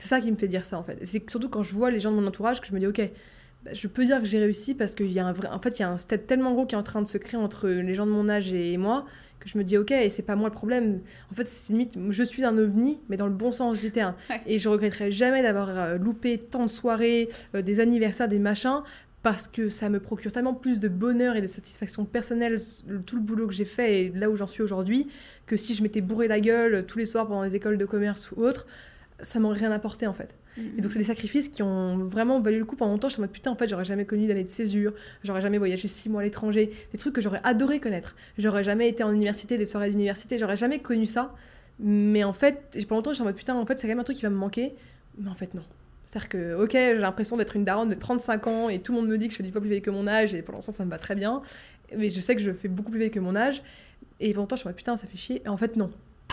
B: C'est ça qui me fait dire ça, en fait. C'est surtout quand je vois les gens de mon entourage que je me dis, ok, bah, je peux dire que j'ai réussi parce qu'il y a un vrai... En fait, il y a un step tellement gros qui est en train de se créer entre les gens de mon age et moi que je me dis ok et c'est pas moi le problème. En fait c'est limite je suis un ovni mais dans le bon sens du terme. Et je regretterai jamais d'avoir euh, loupé tant de soirées euh, des anniversaires des machins parce que ça me procure tellement plus de bonheur et de satisfaction personnelle tout le boulot que j'ai fait et là où j'en suis aujourd'hui que si je m'étais bourré la gueule tous les soirs pendant les écoles de commerce ou autres ça m'aurait rien apporté en fait et donc, c'est des sacrifices qui ont vraiment valu le coup pendant longtemps. Je suis en mode putain, en fait, j'aurais jamais connu d'année de césure, j'aurais jamais voyagé six mois à l'étranger, des trucs que j'aurais adoré connaître. J'aurais jamais été en université, des soirées d'université, j'aurais jamais connu ça. Mais en fait, pendant longtemps, je suis en mode putain, en fait, c'est quand même un truc qui va me manquer. Mais en fait, non. C'est-à-dire que, ok, j'ai l'impression d'être une daronne de 35 ans et tout le monde me dit que je fais 10 fois plus vieille que mon âge et pour l'instant, ça me va très bien. Mais je sais que je fais beaucoup plus vieille que mon âge. Et pendant longtemps, je suis en mode putain, ça fait chier. Et en fait, non.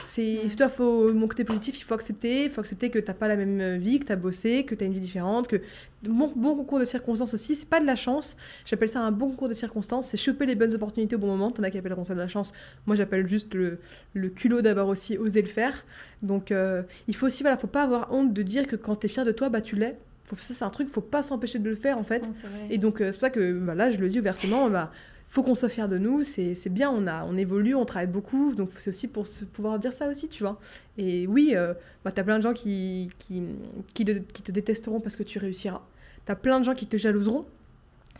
B: C'est, toi, faut, mon côté positif, il faut accepter, il faut accepter que t'as pas la même euh, vie, que tu as bossé, que tu as une vie différente, que bon, bon concours de circonstances aussi, c'est pas de la chance. J'appelle ça un bon concours de circonstances, c'est choper les bonnes opportunités au bon moment. T'en as qui appelleront ça de la chance. Moi, j'appelle juste le, le culot d'avoir aussi osé le faire. Donc, euh, il faut aussi, voilà, faut pas avoir honte de dire que quand tu es fier de toi, bah tu l'es. Ça, c'est un truc, faut pas s'empêcher de le faire en fait. et donc, euh, c'est pour ça que bah, là, je le dis ouvertement, bah, faut qu'on soit fier de nous, c'est bien, on, a, on évolue, on travaille beaucoup, donc c'est aussi pour se, pouvoir dire ça aussi, tu vois. Et oui, euh, bah, tu as plein de gens qui, qui, qui, te, détesteront parce que tu réussiras. Tu as plein de gens qui te jalouseront,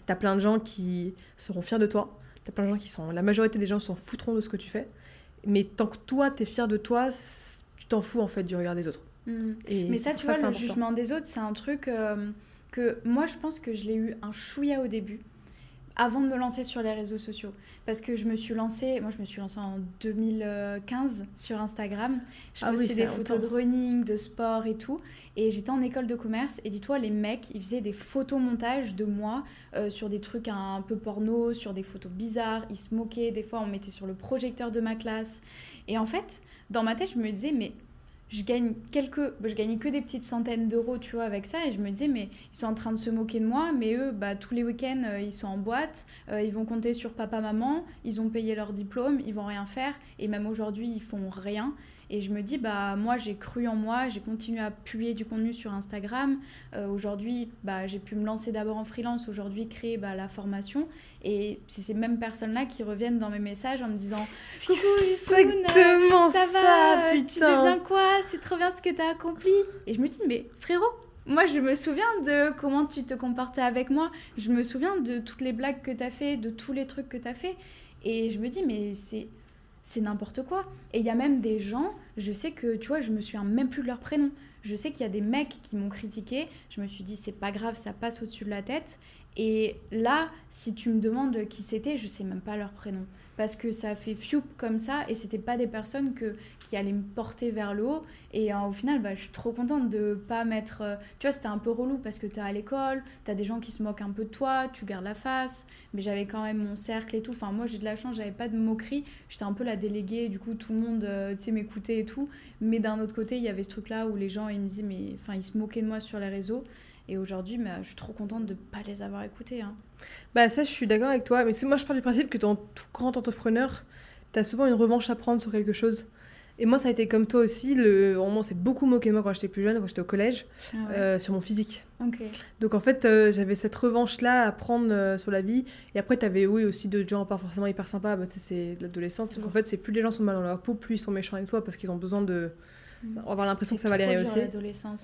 B: tu as plein de gens qui seront fiers de toi, tu as plein de gens qui sont... La majorité des gens s'en foutront de ce que tu fais, mais tant que toi, tu es fier de toi, tu t'en fous en fait du regard des autres.
A: Mmh. Et mais ça, tu vois, le jugement des autres, c'est un truc euh, que moi, je pense que je l'ai eu un chouïa au début avant de me lancer sur les réseaux sociaux. Parce que je me suis lancée, moi je me suis lancée en 2015 sur Instagram. Je ah postais des photos de running, de sport et tout. Et j'étais en école de commerce. Et dis-toi, les mecs, ils faisaient des photomontages de moi euh, sur des trucs un peu porno, sur des photos bizarres. Ils se moquaient. Des fois, on mettait sur le projecteur de ma classe. Et en fait, dans ma tête, je me disais, mais je gagne quelques je gagnais que des petites centaines d'euros tu vois avec ça et je me disais mais ils sont en train de se moquer de moi mais eux bah tous les week-ends euh, ils sont en boîte euh, ils vont compter sur papa maman ils ont payé leur diplôme ils vont rien faire et même aujourd'hui ils font rien et je me dis, bah, moi, j'ai cru en moi, j'ai continué à publier du contenu sur Instagram. Euh, aujourd'hui, bah, j'ai pu me lancer d'abord en freelance, aujourd'hui, créer bah, la formation. Et c'est ces mêmes personnes-là qui reviennent dans mes messages en me disant Coucou, exactement ça, va, tu deviens quoi? C'est trop bien ce que tu as accompli. Et je me dis, mais frérot, moi, je me souviens de comment tu te comportais avec moi. Je me souviens de toutes les blagues que tu as fait, de tous les trucs que tu as fait. Et je me dis, mais c'est c'est n'importe quoi. Et il y a même des gens, je sais que, tu vois, je me souviens même plus de leur prénom. Je sais qu'il y a des mecs qui m'ont critiqué. Je me suis dit, c'est pas grave, ça passe au-dessus de la tête. Et là, si tu me demandes qui c'était, je sais même pas leur prénom parce que ça fait fiou comme ça et c'était pas des personnes que, qui allaient me porter vers le haut. Et euh, au final bah, je suis trop contente de pas mettre euh, tu vois c'était un peu relou parce que tu es à l'école tu as des gens qui se moquent un peu de toi tu gardes la face mais j'avais quand même mon cercle et tout. Enfin moi j'ai de la chance j'avais pas de moquerie. J'étais un peu la déléguée du coup tout le monde euh, tu sais m'écoutait et tout. Mais d'un autre côté il y avait ce truc là où les gens ils me disaient mais enfin ils se moquaient de moi sur les réseaux et aujourd'hui bah, je suis trop contente de pas les avoir écoutés hein.
B: Bah ça, je suis d'accord avec toi. Mais moi, je pars du principe que dans tout grand entrepreneur, tu as souvent une revanche à prendre sur quelque chose. Et moi, ça a été comme toi aussi. Le... On s'est beaucoup moqué de moi quand j'étais plus jeune, quand j'étais au collège, ah euh, sur mon physique. Donc en fait, euh, j'avais cette revanche-là à prendre euh, sur la vie. Et après, tu avais, oui, aussi de gens pas forcément hyper sympas. Bah, c'est l'adolescence. Donc en fait, c'est plus les gens sont mal dans leur peau, plus ils sont méchants avec toi parce qu'ils ont besoin de. Mm. avoir l'impression que ça va les rehausser.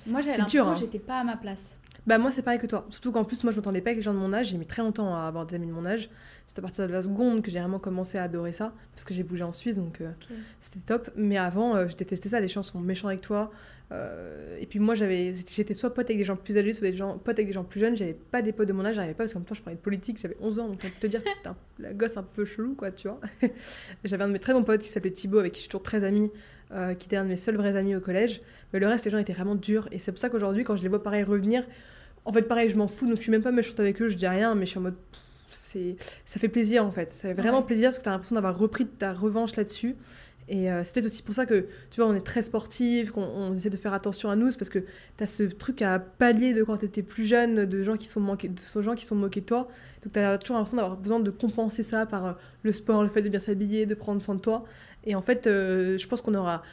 A: Moi, j'avais l'impression hein. que j'étais pas à ma place.
B: Bah moi c'est pareil que toi. Surtout qu'en plus moi je m'entendais pas avec les gens de mon âge. J'ai mis très longtemps à avoir des amis de mon âge. C'est à partir de la seconde que j'ai vraiment commencé à adorer ça. Parce que j'ai bougé en Suisse donc euh, c'était top. Mais avant euh, je détestais ça. Les gens sont méchants avec toi. Euh, et puis moi j'avais, j'étais soit pote avec des gens plus âgés, soit des gens, pote avec des gens plus jeunes. J'avais pas des potes de mon âge. J'arrivais pas parce qu'en même temps je parlais de politique. J'avais 11 ans donc on peut te dire la gosse un peu chelou quoi tu vois. [LAUGHS] j'avais un de mes très bons potes qui s'appelait Thibaut avec qui je suis toujours très amie. qui était un de mes seuls vrais amis au collège. Mais le reste, les gens étaient vraiment durs. Et c'est pour ça qu'aujourd'hui, quand je les vois pareil revenir, en fait, pareil, je m'en fous, donc je suis même pas méchante avec eux, je dis rien, mais je suis en mode. C'est... Ça fait plaisir en fait. Ça fait vraiment plaisir parce que tu as l'impression d'avoir repris ta revanche là-dessus. Et euh, c'est peut-être aussi pour ça que, tu vois, on est très sportif, qu'on essaie de faire attention à nous, parce que tu as ce truc à pallier de quand tu étais plus jeune, de gens qui sont, manqués, de gens qui sont moqués de toi. Donc tu as toujours l'impression d'avoir besoin de compenser ça par euh, le sport, le fait de bien s'habiller, de prendre soin de toi. Et en fait, euh, je pense qu'on aura.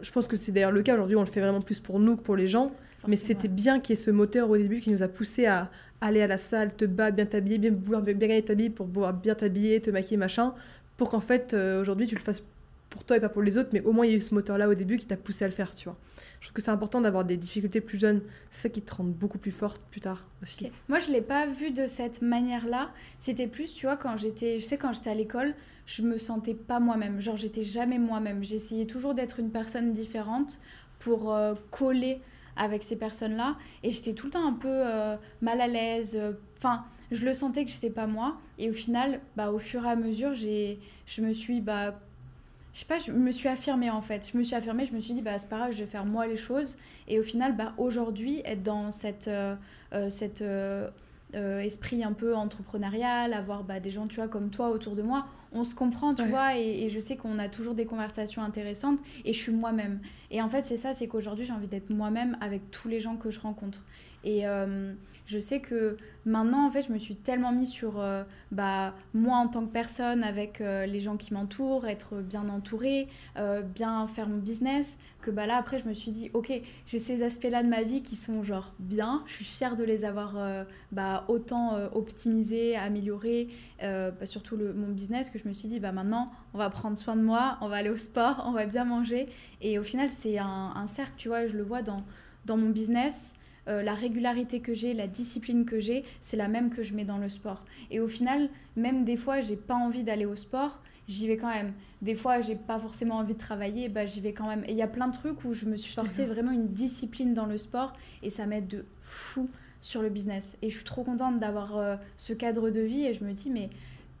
B: Je pense que c'est d'ailleurs le cas aujourd'hui, on le fait vraiment plus pour nous que pour les gens. Mais c'était bien qu'il y ait ce moteur au début qui nous a poussé à aller à la salle, te battre, bien t'habiller, bien vouloir bien gagner ta vie pour pouvoir bien t'habiller, te maquiller, machin, pour qu'en fait, euh, aujourd'hui, tu le fasses pour toi et pas pour les autres, mais au moins il y a eu ce moteur-là au début qui t'a poussé à le faire, tu vois. Je trouve que c'est important d'avoir des difficultés plus jeunes, c'est ça qui te rend beaucoup plus forte plus tard aussi.
A: Moi, je l'ai pas vu de cette manière-là. C'était plus, tu vois, quand j'étais, je sais, quand j'étais à l'école, je me sentais pas moi-même. Genre, j'étais jamais moi-même. J'essayais toujours d'être une personne différente pour euh, coller avec ces personnes-là. Et j'étais tout le temps un peu euh, mal à l'aise. Enfin, je le sentais que j'étais pas moi. Et au final, bah, au fur et à mesure, je me suis, bah, je sais pas, je me suis affirmée en fait. Je me suis affirmée, je me suis dit, bah, c'est pas grave, je vais faire moi les choses. Et au final, bah, aujourd'hui, être dans cette, euh, euh, cette esprit un peu entrepreneurial, avoir bah, des gens, tu vois, comme toi autour de moi, on se comprend, tu vois, et, je sais qu'on a toujours des conversations intéressantes et je suis moi-même. Et en fait, c'est ça, c'est qu'aujourd'hui, j'ai envie d'être moi-même avec tous les gens que je rencontre. Et euh, je sais que maintenant, en fait, je me suis tellement mis sur euh, bah, moi en tant que personne, avec euh, les gens qui m'entourent, être bien entourée, bien faire mon business, que bah, là, après, je me suis dit, ok, j'ai ces aspects-là de ma vie qui sont genre bien, je suis fière de les avoir bah, autant optimisés, améliorés, bah, surtout le, mon business, que je me suis dit, bah, maintenant, on va prendre soin de moi, on va aller au sport, [LAUGHS] on va bien manger. Et au final, c'est un, un cercle, tu vois, je le vois dans, dans mon business euh, la régularité que j'ai, la discipline que j'ai, c'est la même que je mets dans le sport. Et au final, même des fois, j'ai pas envie d'aller au sport, j'y vais quand même. Des fois, j'ai pas forcément envie de travailler, bah, j'y vais quand même. Et il y a plein de trucs où je me suis forcée vraiment une discipline dans le sport et ça m'aide de fou sur le business. Et je suis trop contente d'avoir euh, ce cadre de vie et je me dis, mais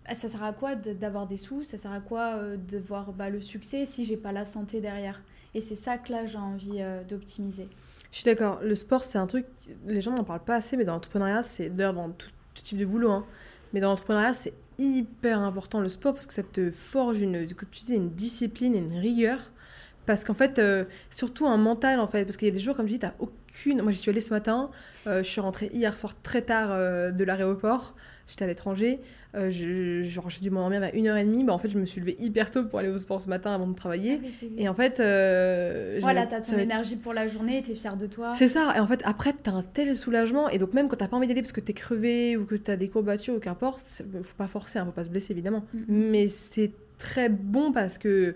A: ah, ça sert à quoi d'avoir des sous? Ça sert à quoi euh, de voir bah, le succès si j'ai pas la santé derrière? Et c'est ça que là, j'ai envie d'optimiser.
B: Je suis d'accord. Le sport, c'est un truc, les gens n'en parlent pas assez, mais dans l'entrepreneuriat, c'est d'ailleurs dans tout, type de boulot, hein, mais dans l'entrepreneuriat, c'est hyper important le sport parce que ça te forge une, comme tu dis, une discipline une rigueur. Parce qu'en fait, euh, surtout un mental, en fait, parce qu'il y a des jours, comme tu dis, tu aucune. Moi, j'y suis allée ce matin, euh, je suis rentrée hier soir très tard euh, de l'aéroport, j'étais à l'étranger. Euh, je, j'ai dû m'endormir à 1h30. Bah, en fait, je me suis levée hyper tôt pour aller au sport ce matin avant de travailler. Ah et en fait. Euh,
A: voilà, t'as ton énergie pour la journée, t'es fière de toi.
B: C'est ça. Et en fait, après, t'as un tel soulagement. Et donc, même quand t'as pas envie d'aller parce que t'es crevé ou que t'as des courbatures ou qu'importe, faut pas forcer, hein, faut pas se blesser évidemment. Mais c'est très bon parce que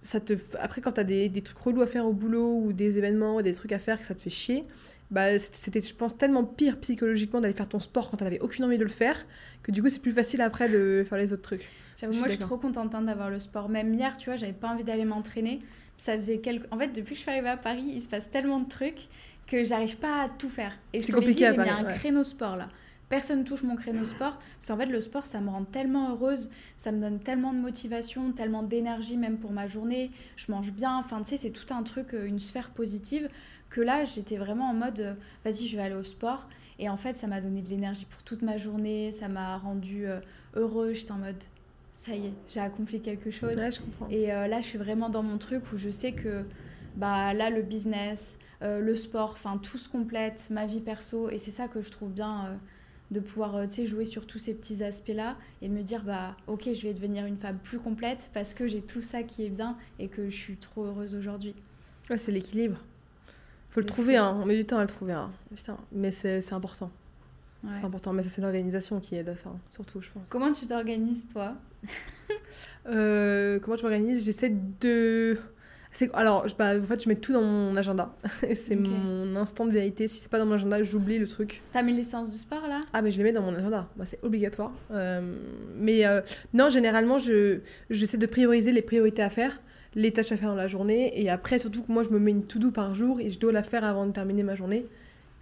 B: ça te. Après, quand t'as des, des trucs relous à faire au boulot ou des événements ou des trucs à faire que ça te fait chier bah, c'était, je pense, tellement pire psychologiquement d'aller faire ton sport quand tu n'avais aucune envie de le faire, que du coup, c'est plus facile après de faire les autres trucs.
A: J'avoue, moi, je suis trop contente hein, d'avoir le sport. Même hier, tu vois, j'avais pas envie d'aller m'entraîner. Ça faisait quelques... En fait, depuis que je suis arrivée à Paris, il se passe tellement de trucs que j'arrive pas à tout faire. Et je te l'ai dit, j'ai mis un créneau sport là. Personne touche mon créneau sport. Parce qu'en fait, le sport, ça me rend tellement heureuse, ça me donne tellement de motivation, tellement d'énergie même pour ma journée. Je mange bien. Enfin, tu sais, c'est tout un truc, euh, une sphère positive. Que là, j'étais vraiment en mode, euh, vas-y, je vais aller au sport. Et en fait, ça m'a donné de l'énergie pour toute ma journée. Ça m'a rendu euh, heureux. J'étais en mode, ça y est, j'ai accompli quelque chose. Et là, je suis vraiment dans mon truc où je sais que bah, là, le business, le sport, enfin, tout se complète, ma vie perso. Et c'est ça que je trouve bien de pouvoir euh, jouer sur tous ces petits aspects-là et me dire bah ok je vais devenir une femme plus complète parce que j'ai tout ça qui est bien et que je suis trop heureuse aujourd'hui.
B: Ouais, c'est l'équilibre. Faut le trouver, hein. on met du temps à le trouver. Hein. Mais c'est important. C'est important, mais c'est l'organisation qui aide à ça, surtout, je pense.
A: Comment tu t'organises, toi? [LAUGHS]
B: Euh, Comment je m'organise? J'essaie de alors, je, bah, en fait, je mets tout dans mon agenda. [LAUGHS] c'est mon instant de vérité. Si c'est pas dans mon agenda, j'oublie le truc.
A: T'as mis les séances de sport là?
B: Ah, mais je les mets dans mon agenda. Bah, c'est obligatoire. Euh, mais euh, non, généralement, je, j'essaie de prioriser les priorités à faire, les tâches à faire dans la journée. Et après, surtout que moi, je me mets une to-do par jour et je dois la faire avant de terminer ma journée.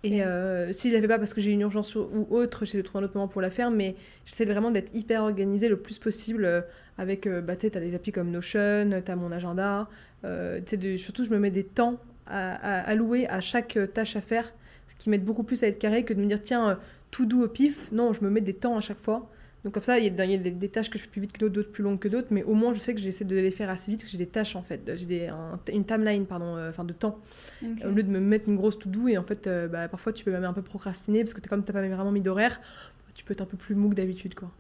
B: Et euh, si je la fais pas parce que j'ai une urgence ou autre, j'essaie de trouver un autre moment pour la faire. Mais j'essaie vraiment d'être hyper organisée le plus possible avec, bah, tu as des applis comme Notion, tu as mon agenda. Euh, de, surtout, je me mets des temps à, allouer à chaque euh, tâche à faire, ce qui m'aide beaucoup plus à être carré que de me dire tiens, euh, tout doux au pif. Non, je me mets des temps à chaque fois. Donc comme ça, il y a, des, tâches que je fais plus vite que d'autres, d'autres plus longues que d'autres, mais au moins je sais que j'essaie de les faire assez vite, parce que j'ai des tâches en fait, j'ai une timeline pardon, enfin de temps, au lieu de me mettre une grosse tout doux et en fait bah, parfois tu peux même un peu procrastiner parce que es, comme t'as pas vraiment mis d'horaire, tu peux être un peu plus mou que d'habitude quoi.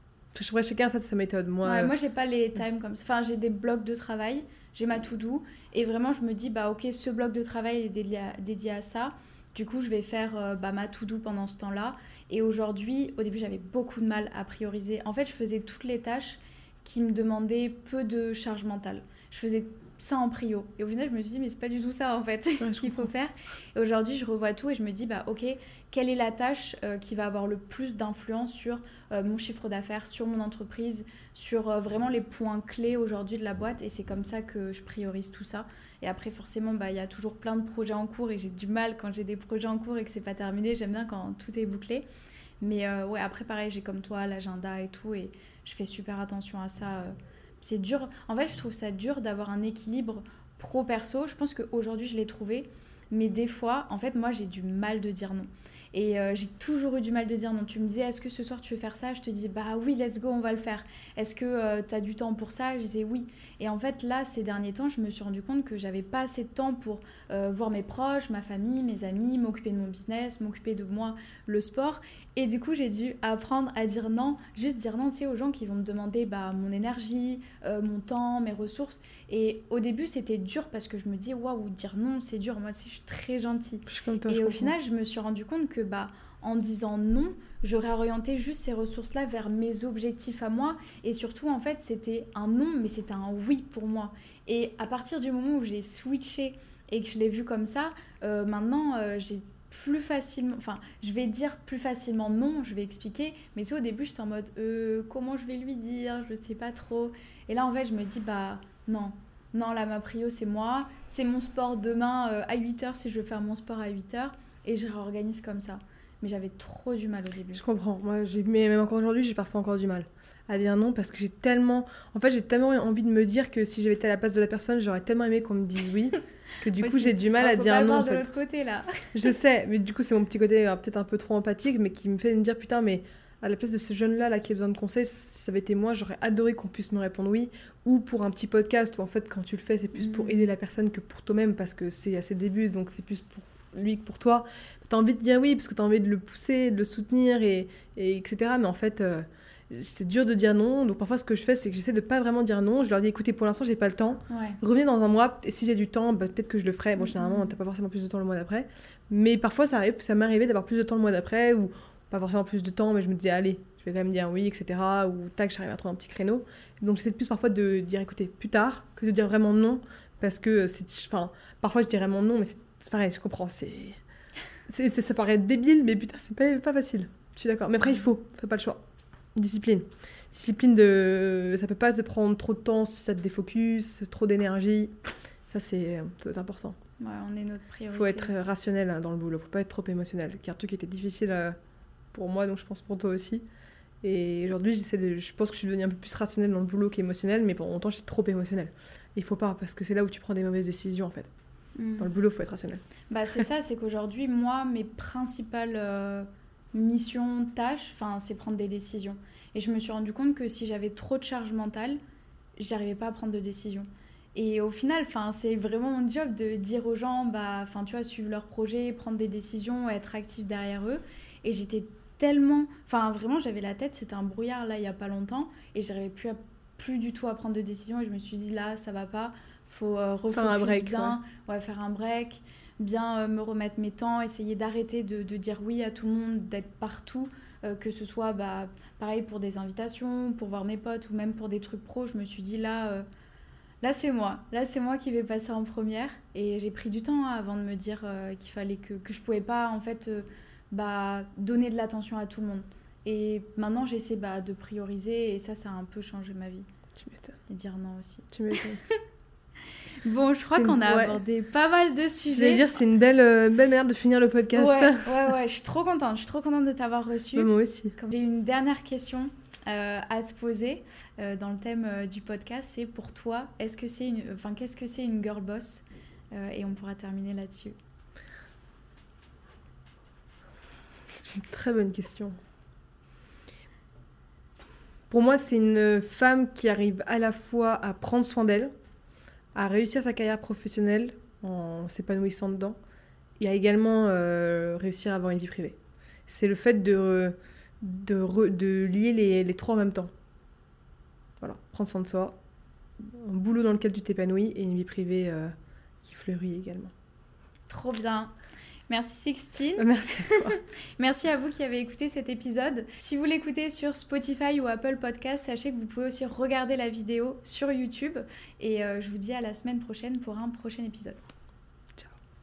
B: chacun ça sa méthode. Moi,
A: ouais, moi j'ai pas les times comme ça, enfin j'ai des blocs de travail j'ai ma to-do. Et vraiment, je me dis, bah ok, ce bloc de travail est dédié à, ça. Du coup, je vais faire euh, bah, ma to-do pendant ce temps-là. Et aujourd'hui, au début, j'avais beaucoup de mal à prioriser. En fait, je faisais toutes les tâches qui me demandaient peu de charge mentale. Je faisais ça en prio. Et au final, je me suis dit, mais c'est pas du tout ça en fait [LAUGHS] qu'il faut faire. Et aujourd'hui, je revois tout et je me dis, bah ok, quelle est la tâche euh, qui va avoir le plus d'influence sur euh, mon chiffre d'affaires, sur mon entreprise, sur euh, vraiment les points clés aujourd'hui de la boîte? Et c'est comme ça que je priorise tout ça. Et après, forcément, bah, il y a toujours plein de projets en cours et j'ai du mal quand j'ai des projets en cours et que c'est pas terminé. J'aime bien quand tout est bouclé. Mais ouais, après, pareil, j'ai comme toi l'agenda et tout et je fais super attention à ça c'est dur. En fait, je trouve ça dur d'avoir un équilibre pro-perso. Je pense qu'aujourd'hui, je l'ai trouvé. Mais des fois, en fait, moi, j'ai du mal de dire non. Et euh, j'ai toujours eu du mal de dire non. Tu me disais, est-ce que ce soir tu veux faire ça? Je te dis, bah oui, let's go, on va le faire. Est-ce que euh, tu as du temps pour ça? Je disais oui. Et en fait, là, ces derniers temps, je me suis rendu compte que j'avais pas assez de temps pour euh, voir mes proches, ma famille, mes amis, m'occuper de mon business, m'occuper de moi, le sport. Et du coup, j'ai dû apprendre à dire non, juste dire non, tu sais, aux gens qui vont me demander bah, mon énergie, mon temps, mes ressources. Et au début, c'était dur parce que je me dis, waouh, dire non, c'est dur. Moi aussi, je suis très gentille. et au final, je me suis rendu compte que bah, en disant non, j'aurais orienté juste ces ressources-là vers mes objectifs à moi. Et surtout, en fait, c'était un non, mais c'était un oui pour moi. Et à partir du moment où j'ai switché et que je l'ai vu comme ça, euh, maintenant, euh, j'ai plus facilement, enfin, je vais dire plus facilement non, je vais expliquer, mais c'est au début, j'étais en mode euh, comment je vais lui dire, je sais pas trop. Et là, en fait, je me dis, bah non, non, là, ma prio, c'est moi, c'est mon sport demain à 8h si je veux faire mon sport à 8h, et je réorganise comme ça mais j'avais trop du mal au début.
B: Je comprends. Moi, mais même encore aujourd'hui, j'ai parfois encore du mal à dire non parce que j'ai tellement. En fait, j'ai tellement envie de me dire que si j'avais été à la place de la personne, j'aurais tellement aimé qu'on me dise oui [LAUGHS] que du coup, j'ai du mal à dire non.
A: de l'autre côté là. [LAUGHS]
B: je sais, mais du coup, c'est mon petit côté euh, peut-être un peu trop empathique, mais qui me fait me dire putain, mais à la place de ce jeune-là là, qui a besoin de conseils, si ça avait été moi, j'aurais adoré qu'on puisse me répondre oui. Ou pour un petit podcast où en fait, quand tu le fais, c'est plus pour mm. aider la personne que pour toi-même parce que c'est à ses débuts, donc c'est plus pour lui que pour toi. Tu as envie de dire oui parce que tu as envie de le pousser, de le soutenir, et, et etc. Mais en fait, euh, c'est dur de dire non. Donc parfois, ce que je fais, c'est que j'essaie de pas vraiment dire non. Je leur dis écoutez, pour l'instant, j'ai pas le temps. Revenez dans un mois, et si j'ai du temps, bah, peut-être que je le ferai. Bon, généralement, t'as pas forcément plus de temps le mois d'après. Mais parfois, ça arrive, ça m'est arrivé d'avoir plus de temps le mois d'après, ou pas forcément plus de temps, mais je me disais allez, je vais quand même dire oui, etc. Ou tac, j'arrive à trouver un petit créneau. Donc j'essaie plus parfois de dire écoutez, plus tard, que de dire vraiment non. Parce que c'est. Enfin, parfois, je dirais vraiment non, mais c'est pareil, je comprends. C'est ça paraît débile, mais putain, c'est pas, pas facile. Je suis d'accord. Mais après, il faut, faut pas le choix. Discipline. Discipline de. Ça peut pas te prendre trop de temps si ça te défocus, trop d'énergie. Ça, c'est important.
A: Ouais, on est notre priorité.
B: faut être rationnel hein, dans le boulot, faut pas être trop émotionnel. Car un truc qui était difficile euh, pour moi, donc je pense pour toi aussi. Et aujourd'hui, j'essaie de. Je pense que je suis devenue un peu plus rationnelle dans le boulot qu'émotionnelle, mais pour longtemps, j'étais trop émotionnelle. Il faut pas, parce que c'est là où tu prends des mauvaises décisions, en fait. Hmm. Dans le boulot, il faut être rationnel.
A: Bah, c'est ça, c'est qu'aujourd'hui, moi, mes principales euh, missions, tâches, c'est prendre des décisions. Et je me suis rendu compte que si j'avais trop de charge mentale, j'arrivais pas à prendre de décisions. Et au final, c'est vraiment mon job de dire aux gens, bah, tu vois, suivre leur projet, prendre des décisions, être actif derrière eux. Et j'étais tellement, enfin vraiment, j'avais la tête, c'était un brouillard là il y a pas longtemps, et j'arrivais plus plus du tout à prendre de décisions. Et je me suis dit là, ça va pas, faut euh, refaire un break, bien, ouais. faire un break, bien me remettre mes temps, essayer d'arrêter de, de, dire oui à tout le monde, d'être partout. Euh, que ce soit bah, pareil pour des invitations, pour voir mes potes ou même pour des trucs pro, je me suis dit là, euh, là c'est moi, là c'est moi qui vais passer en première. Et j'ai pris du temps hein, avant de me dire euh, qu'il fallait que, que je pouvais pas en fait bah, donner de l'attention à tout le monde. Et maintenant j'essaie bah, de prioriser et ça, ça a un peu changé ma vie.
B: Tu m'étonnes.
A: Et dire non aussi.
B: Tu m'étonnes. [LAUGHS]
A: Bon, je crois qu'on a abordé pas mal de sujets.
B: Je dire, c'est une belle, euh, belle manière de finir le podcast.
A: Ouais, [LAUGHS] ouais, ouais, je suis trop contente. Je suis trop contente de t'avoir reçu.
B: moi aussi.
A: J'ai une dernière question euh, à te poser euh, dans le thème du podcast. C'est pour toi, est-ce que c'est une, enfin, qu'est-ce que c'est une girl boss Et on pourra terminer là-dessus.
B: C'est une très bonne question. Pour moi, c'est une femme qui arrive à la fois à prendre soin d'elle, à réussir sa carrière professionnelle en s'épanouissant dedans et à également euh, réussir à avoir une vie privée. C'est le fait de, de, lier les, les, trois en même temps. Voilà, prendre soin de soi, un boulot dans lequel tu t'épanouis et une vie privée euh, qui fleurit également.
A: Trop bien. Merci Sixtine.
B: Merci à toi. [LAUGHS]
A: Merci à vous qui avez écouté cet épisode. Si vous l'écoutez sur Spotify ou Apple Podcast, sachez que vous pouvez aussi regarder la vidéo sur YouTube. Et euh, je vous dis à la semaine prochaine pour un prochain épisode.